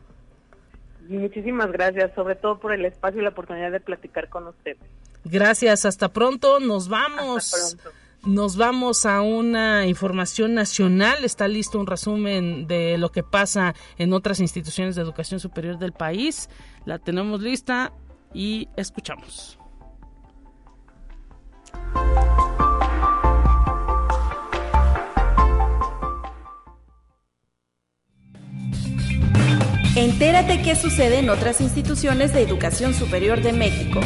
G: Muchísimas gracias, sobre todo por el espacio y la oportunidad de platicar con usted.
B: Gracias, hasta pronto, nos vamos. Nos vamos a una información nacional. Está listo un resumen de lo que pasa en otras instituciones de educación superior del país. La tenemos lista y escuchamos.
H: Entérate qué sucede en otras instituciones de educación superior de México.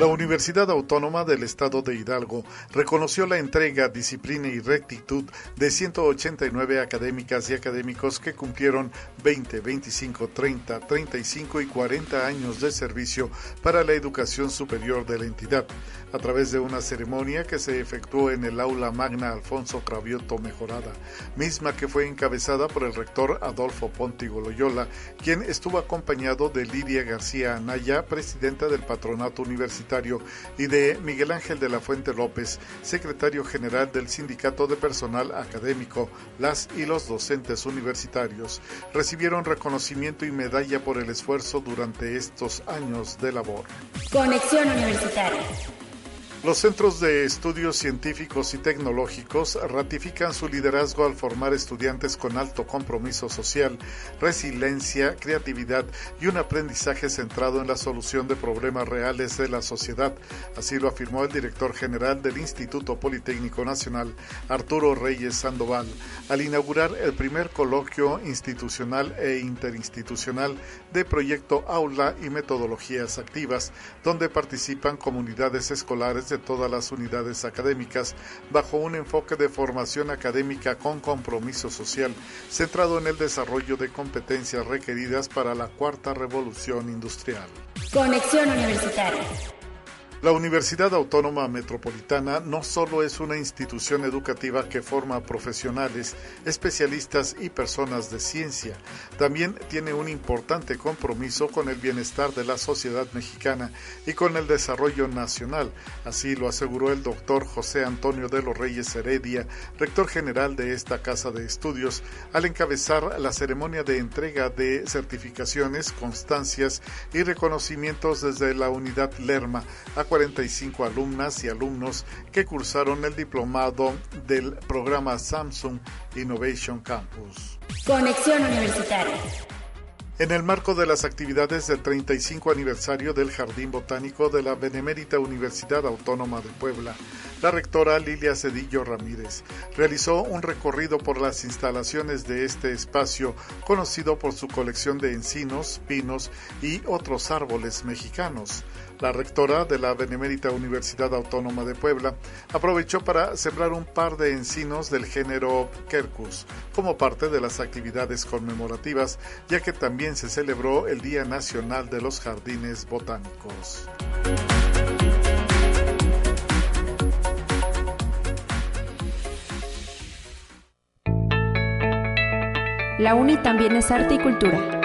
I: La Universidad Autónoma del Estado de Hidalgo reconoció la entrega, disciplina y rectitud de 189 académicas y académicos que cumplieron 20, 25, 30, 35 y 40 años de servicio para la educación superior de la entidad a través de una ceremonia que se efectuó en el aula magna Alfonso Cravioto Mejorada, misma que fue encabezada por el rector Adolfo Pontigo Loyola, quien estuvo acompañado de Lidia García Anaya, presidenta del patronato universitario, y de Miguel Ángel de la Fuente López, secretario general del Sindicato de Personal Académico, las y los docentes universitarios. Recibieron reconocimiento y medalla por el esfuerzo durante estos años de labor.
H: Conexión Universitaria.
I: Los centros de estudios científicos y tecnológicos ratifican su liderazgo al formar estudiantes con alto compromiso social, resiliencia, creatividad y un aprendizaje centrado en la solución de problemas reales de la sociedad. Así lo afirmó el director general del Instituto Politécnico Nacional, Arturo Reyes Sandoval, al inaugurar el primer coloquio institucional e interinstitucional de Proyecto Aula y Metodologías Activas, donde participan comunidades escolares de todas las unidades académicas bajo un enfoque de formación académica con compromiso social, centrado en el desarrollo de competencias requeridas para la cuarta revolución industrial.
H: Conexión Universitaria.
I: La Universidad Autónoma Metropolitana no solo es una institución educativa que forma profesionales, especialistas y personas de ciencia, también tiene un importante compromiso con el bienestar de la sociedad mexicana y con el desarrollo nacional. Así lo aseguró el doctor José Antonio de los Reyes Heredia, rector general de esta casa de estudios, al encabezar la ceremonia de entrega de certificaciones, constancias y reconocimientos desde la unidad Lerma 45 alumnas y alumnos que cursaron el diplomado del programa Samsung Innovation Campus.
H: Conexión Universitaria.
I: En el marco de las actividades del 35 aniversario del Jardín Botánico de la Benemérita Universidad Autónoma de Puebla, la rectora Lilia Cedillo Ramírez realizó un recorrido por las instalaciones de este espacio conocido por su colección de encinos, pinos y otros árboles mexicanos. La rectora de la Benemérita Universidad Autónoma de Puebla aprovechó para sembrar un par de encinos del género Quercus como parte de las actividades conmemorativas, ya que también se celebró el Día Nacional de los Jardines Botánicos.
H: La UNI también es arte y cultura.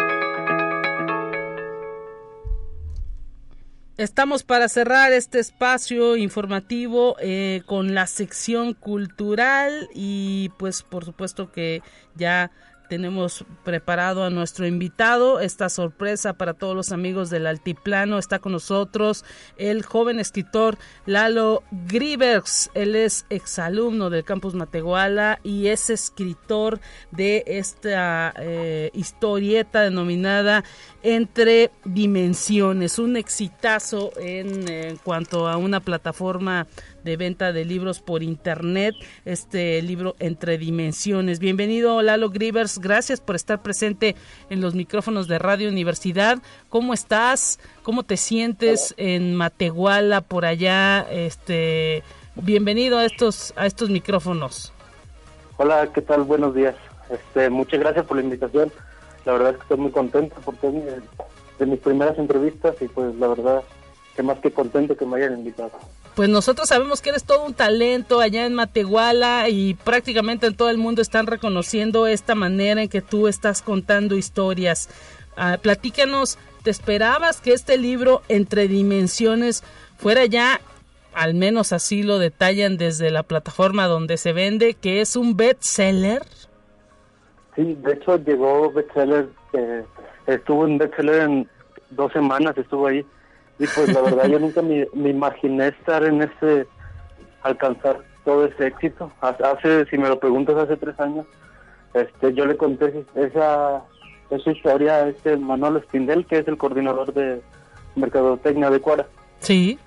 B: Estamos para cerrar este espacio informativo eh, con la sección cultural y pues por supuesto que ya tenemos preparado a nuestro invitado. Esta sorpresa para todos los amigos del Altiplano está con nosotros el joven escritor Lalo Grivers. Él es exalumno del campus Matehuala y es escritor de esta eh, historieta denominada Entre Dimensiones. Un exitazo en, en cuanto a una plataforma de venta de libros por internet, este libro Entre Dimensiones. Bienvenido Lalo Grivers, gracias por estar presente en los micrófonos de Radio Universidad. ¿Cómo estás? ¿Cómo te sientes en Matehuala por allá? Este, bienvenido a estos a estos micrófonos.
J: Hola, ¿qué tal? Buenos días. Este, muchas gracias por la invitación. La verdad es que estoy muy contento porque es de mis primeras entrevistas y pues la verdad que más que contento que me hayan invitado.
B: Pues nosotros sabemos que eres todo un talento allá en Matehuala y prácticamente en todo el mundo están reconociendo esta manera en que tú estás contando historias. Ah, platícanos, ¿te esperabas que este libro Entre Dimensiones fuera ya, al menos así lo detallan desde la plataforma donde se vende, que es un bestseller?
J: Sí, de hecho llegó bestseller, eh, estuvo en bestseller en dos semanas, estuvo ahí. Y pues la verdad yo <laughs> nunca me, me imaginé estar en ese, alcanzar todo ese éxito. Hace, si me lo preguntas, hace tres años, este, yo le conté esa, esa historia a este Manolo Espindel, que es el coordinador de Mercadotecnia de Cuara.
B: Sí.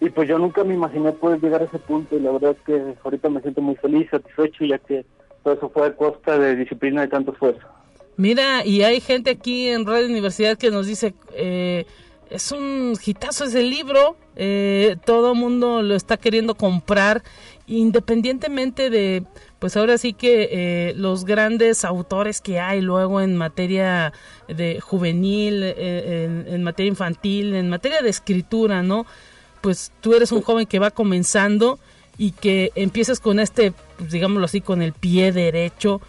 J: Y pues yo nunca me imaginé poder llegar a ese punto y la verdad es que ahorita me siento muy feliz, satisfecho, ya que todo eso fue a costa de disciplina y tanto esfuerzo.
B: Mira, y hay gente aquí en Radio Universidad que nos dice, eh, es un hitazo ese libro, eh, todo mundo lo está queriendo comprar, independientemente de, pues ahora sí que eh, los grandes autores que hay luego en materia de juvenil, eh, en, materia infantil, en materia de escritura, ¿no? Pues tú eres un joven que va comenzando y que empiezas con este, pues, digámoslo así, con el pie derecho.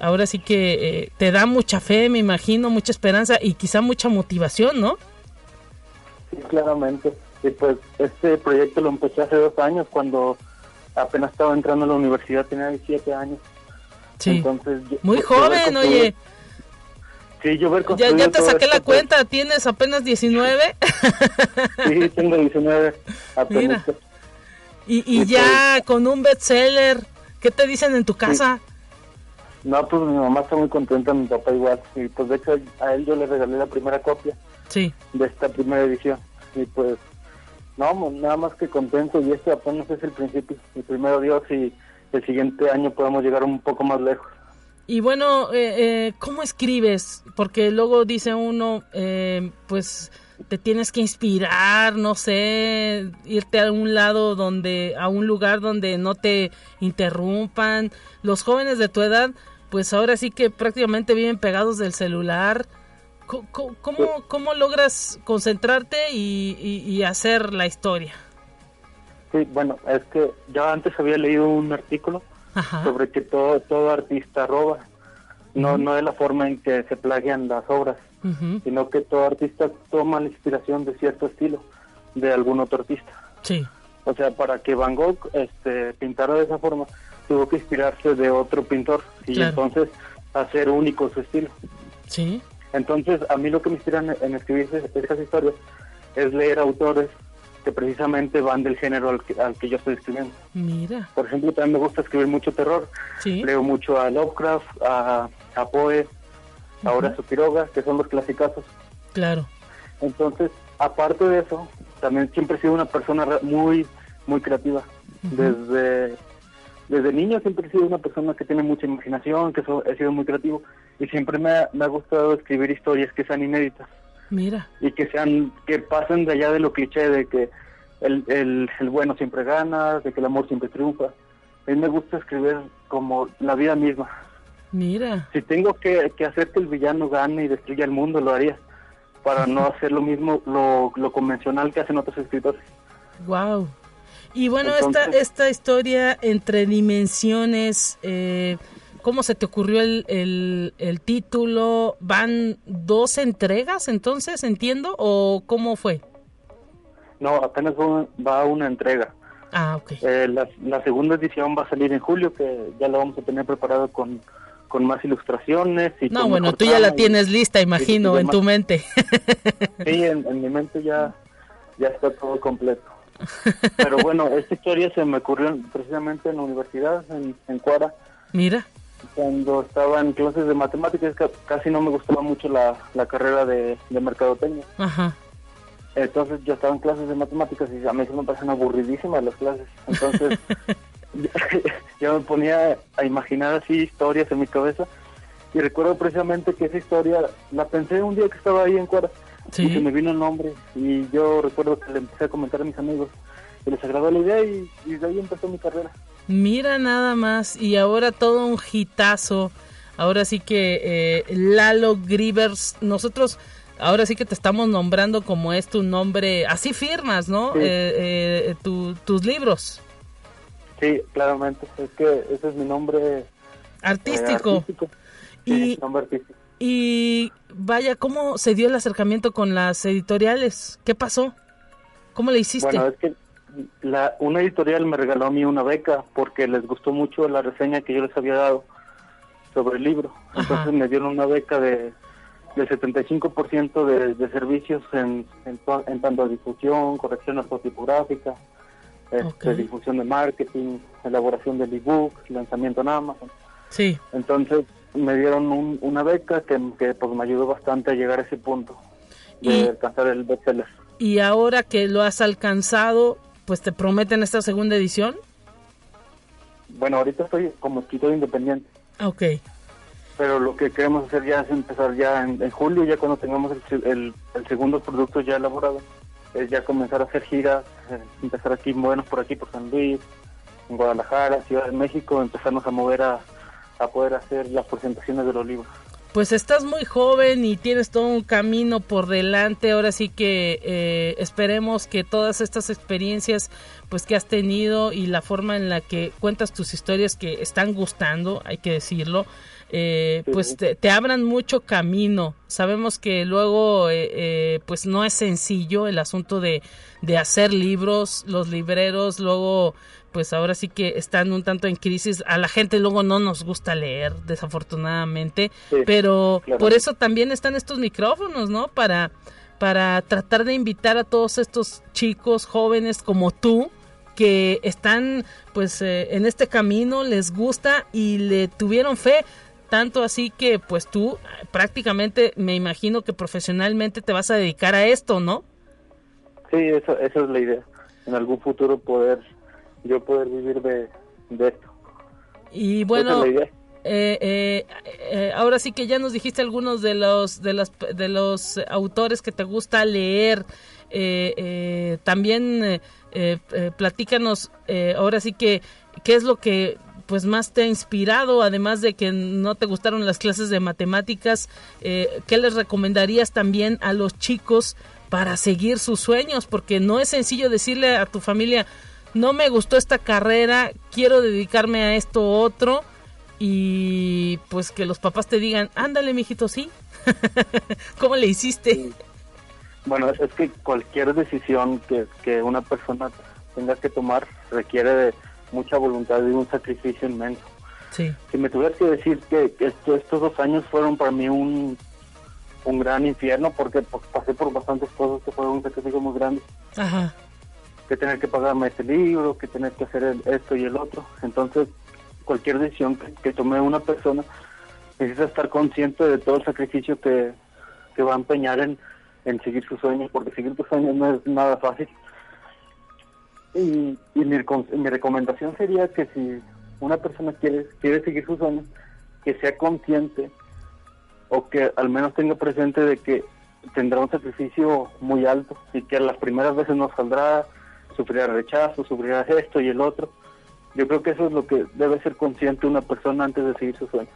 B: ahora sí que te da mucha fe, me imagino, mucha esperanza y quizá mucha motivación, ¿no?
J: Sí, claramente. Y pues este proyecto lo empecé hace dos años cuando apenas estaba entrando a la universidad, tenía 17 años.
B: Sí. Entonces, Muy joven, oye.
J: Sí, yo ver
B: Ya, ya te saqué la cuenta, ¿tienes apenas 19?
J: sí, tengo 19.
B: Mira. Y, y, ya pues con un bestseller, ¿qué te dicen en tu casa?
J: No, pues mi mamá está muy contenta, mi papá igual. Y pues de hecho a él yo le regalé la primera copia
B: sí.
J: de esta primera edición. Y pues, no, nada más que contento y este apenas es el principio. Y primero Dios y el siguiente año podemos llegar un poco más lejos.
B: Y bueno, eh, eh, ¿cómo escribes? Porque luego dice uno, eh, pues te tienes que inspirar, no sé, irte a un lado donde, a un lugar donde no te interrumpan. Los jóvenes de tu edad, pues ahora sí que prácticamente viven pegados del celular. ¿Cómo, cómo, logras concentrarte y, hacer la historia?
J: Sí, bueno, es que yo antes había leído un artículo sobre que todo, todo artista roba, no, no de la forma en que se plagian las obras, sino que todo artista toma la inspiración de cierto estilo, de algún otro artista.
B: Sí.
J: O sea, para que Van Gogh este, pintara de esa forma, tuvo que inspirarse de otro pintor y entonces hacer único su estilo.
B: Sí.
J: Entonces, a mí lo que me inspira en, escribir esas historias es leer autores que precisamente van del género al que, yo estoy escribiendo.
B: Mira.
J: Por ejemplo, también me gusta escribir mucho terror.
B: ¿Sí?
J: Leo mucho a Lovecraft, a, Poe, ahora a Supiroga, que son los clasicazos.
B: Claro.
J: Entonces, aparte de eso, también siempre he sido una persona muy, muy creativa. Desde desde niño siempre he sido una persona que tiene mucha imaginación, que he sido muy creativo y siempre me ha, me ha gustado escribir historias que sean inéditas.
B: Mira.
J: Y que sean, que pasen de allá de lo cliché de que el, el, el bueno siempre gana, de que el amor siempre triunfa. A mí me gusta escribir como la vida misma.
B: Mira.
J: Si tengo que, que hacer que el villano gane y destruya el mundo, lo haría. Para no hacer lo mismo, lo, lo convencional que hacen otros escritores.
B: Wow. Y bueno, esta, esta historia entre dimensiones, eh, ¿cómo se te ocurrió el, el, título? ¿Van dos entregas entonces, entiendo? ¿O cómo fue?
J: No, apenas va una entrega.
B: Ah, ok.
J: Eh, la, segunda edición va a salir en julio, que ya la vamos a tener preparado con, con más ilustraciones. Y
B: no, bueno, tú ya la tienes lista, imagino, en tu mente.
J: sí, en, en mi mente ya, ya está todo completo. <laughs> Pero bueno, esta historia se me ocurrió precisamente en la universidad, en, en Cuara.
B: Mira.
J: Cuando estaba en clases de matemáticas, casi no me gustaba mucho la, carrera de, de mercadotecnia.
B: Ajá.
J: Entonces yo estaba en clases de matemáticas y a mí se me parecen aburridísimas las clases. Entonces <laughs> yo me ponía a imaginar así historias en mi cabeza. Y recuerdo precisamente que esa historia la pensé un día que estaba ahí en Cuara y se me vino el nombre y yo recuerdo que le empecé a comentar a mis amigos y les agradó la idea y, de ahí empezó mi carrera.
B: Mira nada más y ahora todo un hitazo. Ahora sí que eh, Lalo Grivers, nosotros ahora sí que te estamos nombrando como es tu nombre, así firmas, ¿no? Eh, eh, tus libros.
J: Sí, claramente, es que ese es mi nombre
B: artístico. y,
J: nombre artístico.
B: Y vaya, ¿cómo se dio el acercamiento con las editoriales? ¿Qué pasó? ¿Cómo le hiciste?
J: Bueno, es que la, una editorial me regaló a mí una beca porque les gustó mucho la reseña que yo les había dado sobre el libro. Entonces me dieron una beca de del 75% de, de servicios en, en, en, tanto difusión, corrección ortotipográfica, este, difusión de marketing, elaboración del ebook, lanzamiento en Amazon.
B: Sí.
J: Entonces me dieron una beca que, que, pues me ayudó bastante a llegar a ese punto de alcanzar el bestseller.
B: Y ahora que lo has alcanzado, pues te prometen esta segunda edición.
J: Bueno, ahorita estoy como escritor independiente.
B: Ok.
J: Pero lo que queremos hacer ya es empezar ya en, julio, ya cuando tengamos el, el, segundo producto ya elaborado, es ya comenzar a hacer giras, eh, empezar aquí, movernos por aquí, por San Luis, en Guadalajara, Ciudad de México, empezarnos a mover a, a poder hacer las presentaciones de los libros.
B: Pues estás muy joven y tienes todo un camino por delante. Ahora sí que eh, esperemos que todas estas experiencias pues que has tenido y la forma en la que cuentas tus historias que están gustando, hay que decirlo, eh, pues te, abran mucho camino. Sabemos que luego eh, eh, pues no es sencillo el asunto de, de hacer libros, los libreros luego pues ahora sí que están un tanto en crisis. A la gente luego no nos gusta leer, desafortunadamente, pero por eso también están estos micrófonos, ¿no? Para, para tratar de invitar a todos estos chicos jóvenes como tú, que están pues en este camino, les gusta y le tuvieron fe. Tanto así que pues tú prácticamente me imagino que profesionalmente te vas a dedicar a esto, ¿no?
J: Sí, eso, esa es la idea. En algún futuro poder, yo poder vivir de, esto.
B: Y bueno, eh, eh, eh, ahora sí que ya nos dijiste algunos de los de los de los autores que te gusta leer. también platícanos ahora sí que qué es lo que pues más te ha inspirado, además de que no te gustaron las clases de matemáticas, eh, ¿qué les recomendarías también a los chicos para seguir sus sueños? Porque no es sencillo decirle a tu familia, no me gustó esta carrera, quiero dedicarme a esto otro, y pues que los papás te digan, ándale, mijito, sí. <laughs> ¿Cómo le hiciste?
J: Bueno, es que cualquier decisión que, que una persona tenga que tomar requiere de mucha voluntad y un sacrificio inmenso.
B: Sí.
J: Si me tuvieras que decir que, estos dos años fueron para mí un, un gran infierno porque pasé por bastantes cosas que fueron un sacrificio muy grande.
B: Ajá.
J: Que tener que pagarme ese libro, que tener que hacer esto y el otro. Entonces, cualquier decisión que, tome una persona necesita estar consciente de todo el sacrificio que, que va a empeñar en, en seguir sus sueños, porque seguir tus sueños no es nada fácil. Y, mi, mi, recomendación sería que si una persona quiere, quiere seguir sus sueños, que sea consciente o que al menos tenga presente de que tendrá un sacrificio muy alto y que las primeras veces no saldrá, sufrirá rechazo, sufrirá esto y el otro. Yo creo que eso es lo que debe ser consciente una persona antes de seguir sus sueños.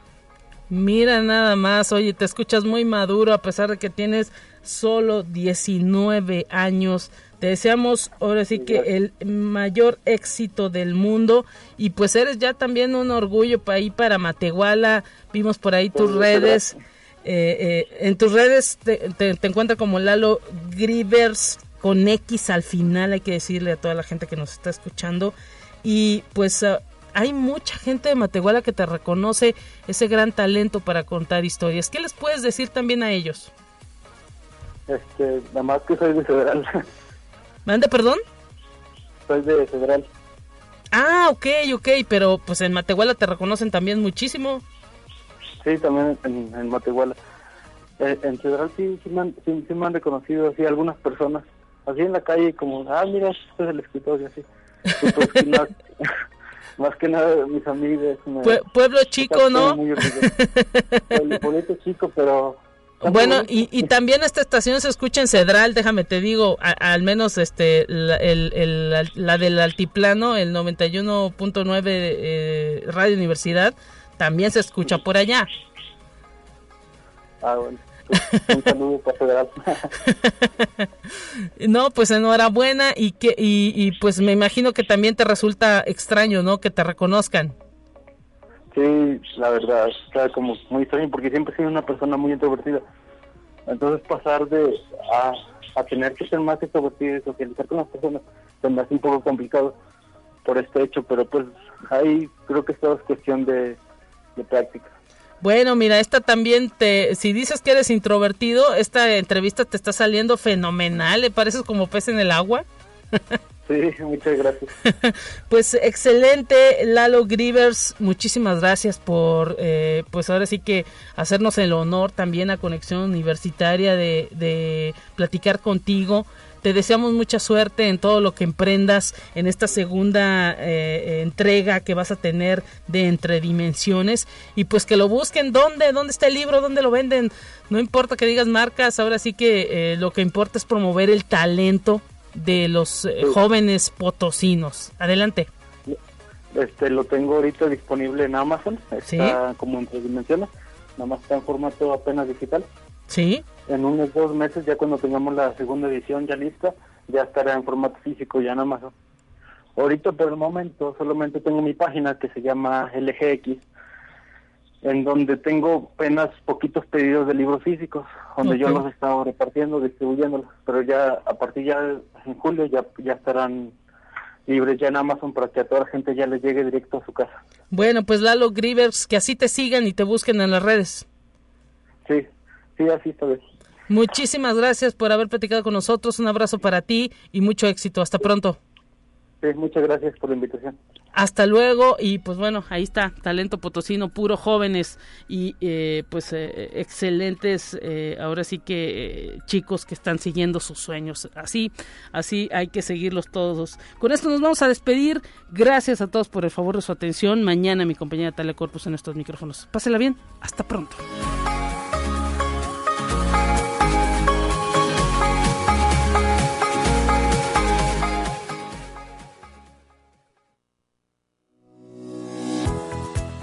B: Mira nada más, oye, te escuchas muy maduro a pesar de que tienes solo 19 años te deseamos ahora sí que el mayor éxito del mundo y pues eres ya también un orgullo para ahí para Matehuala. Vimos por ahí tus redes. Eh, eh, en tus redes te, te, encuentra como Lalo Grivers con X al final, hay que decirle a toda la gente que nos está escuchando. Y pues ah, hay mucha gente de Matehuala que te reconoce ese gran talento para contar historias. ¿Qué les puedes decir también a ellos?
J: Este, nada más que soy de Federal. <laughs>
B: ¿Mande, perdón?
J: Soy de Federal.
B: Ah, ok, ok, pero pues en Matehuala te reconocen también muchísimo.
J: Sí, también en, Matehuala. Eh, en Federal sí, sí me, han, sí, me, han, reconocido así algunas personas, así en la calle como, ah, mira, este es el escritor y así. Pues, <laughs> más, que nada mis amigos.
B: pueblo chico, ¿no?
J: Muy pueblito chico, pero
B: bueno, y, y también esta estación se escucha en Cedral, déjame te digo, al menos este la, el, la del altiplano, el 91.9 eh, Radio Universidad, también se escucha por allá.
J: Ah, bueno. <laughs> Un saludo para Cedral. <laughs>
B: no, pues enhorabuena y que y, y pues me imagino que también te resulta extraño, ¿no? Que te reconozcan.
J: Sí, la verdad, está como muy extraño porque siempre he sido una persona muy introvertida. Entonces pasar de a, a tener que ser más extrovertido y socializar con las personas se me hace un poco complicado por este hecho, pero pues ahí creo que esto es cuestión de, de práctica.
B: Bueno, mira, esta también te, si dices que eres introvertido, esta entrevista te está saliendo fenomenal, le pareces como pez en el agua.
J: Sí, muchas gracias. <laughs>
B: pues excelente, Lalo Grivers, muchísimas gracias por, eh, pues ahora sí que hacernos el honor también a Conexión Universitaria de, de platicar contigo. Te deseamos mucha suerte en todo lo que emprendas en esta segunda eh, entrega que vas a tener de Entre Dimensiones y pues que lo busquen. ¿Dónde? ¿Dónde está el libro? ¿Dónde lo venden? No importa que digas marcas, ahora sí que eh, lo que importa es promover el talento de los eh, jóvenes potosinos. Adelante.
J: Este lo tengo ahorita disponible en Amazon, está como en tres dimensiones, nada más está en formato apenas digital.
B: Sí.
J: En unos dos meses, ya cuando tengamos la segunda edición ya lista, ya estará en formato físico ya en Amazon. Ahorita por el momento solamente tengo mi página que se llama LGX, en donde tengo apenas poquitos pedidos de libros físicos, donde yo los he estado repartiendo, distribuyéndolos, pero ya a partir ya en julio ya, ya estarán libres ya en Amazon para que a toda la gente ya les llegue directo a su casa.
B: Bueno, pues Lalo Grivers, que así te sigan y te busquen en las redes.
J: Sí, sí, así está bien.
B: Muchísimas gracias por haber platicado con nosotros, un abrazo para ti y mucho éxito. Hasta pronto.
J: Sí, muchas gracias por la invitación.
B: Hasta luego y pues bueno, ahí está, talento potosino, puro jóvenes y eh, pues eh, excelentes, eh, ahora sí que chicos que están siguiendo sus sueños. Así, así hay que seguirlos todos. Con esto nos vamos a despedir. Gracias a todos por el favor de su atención. Mañana mi compañera Talia Corpus en estos micrófonos. Pásela bien, hasta pronto.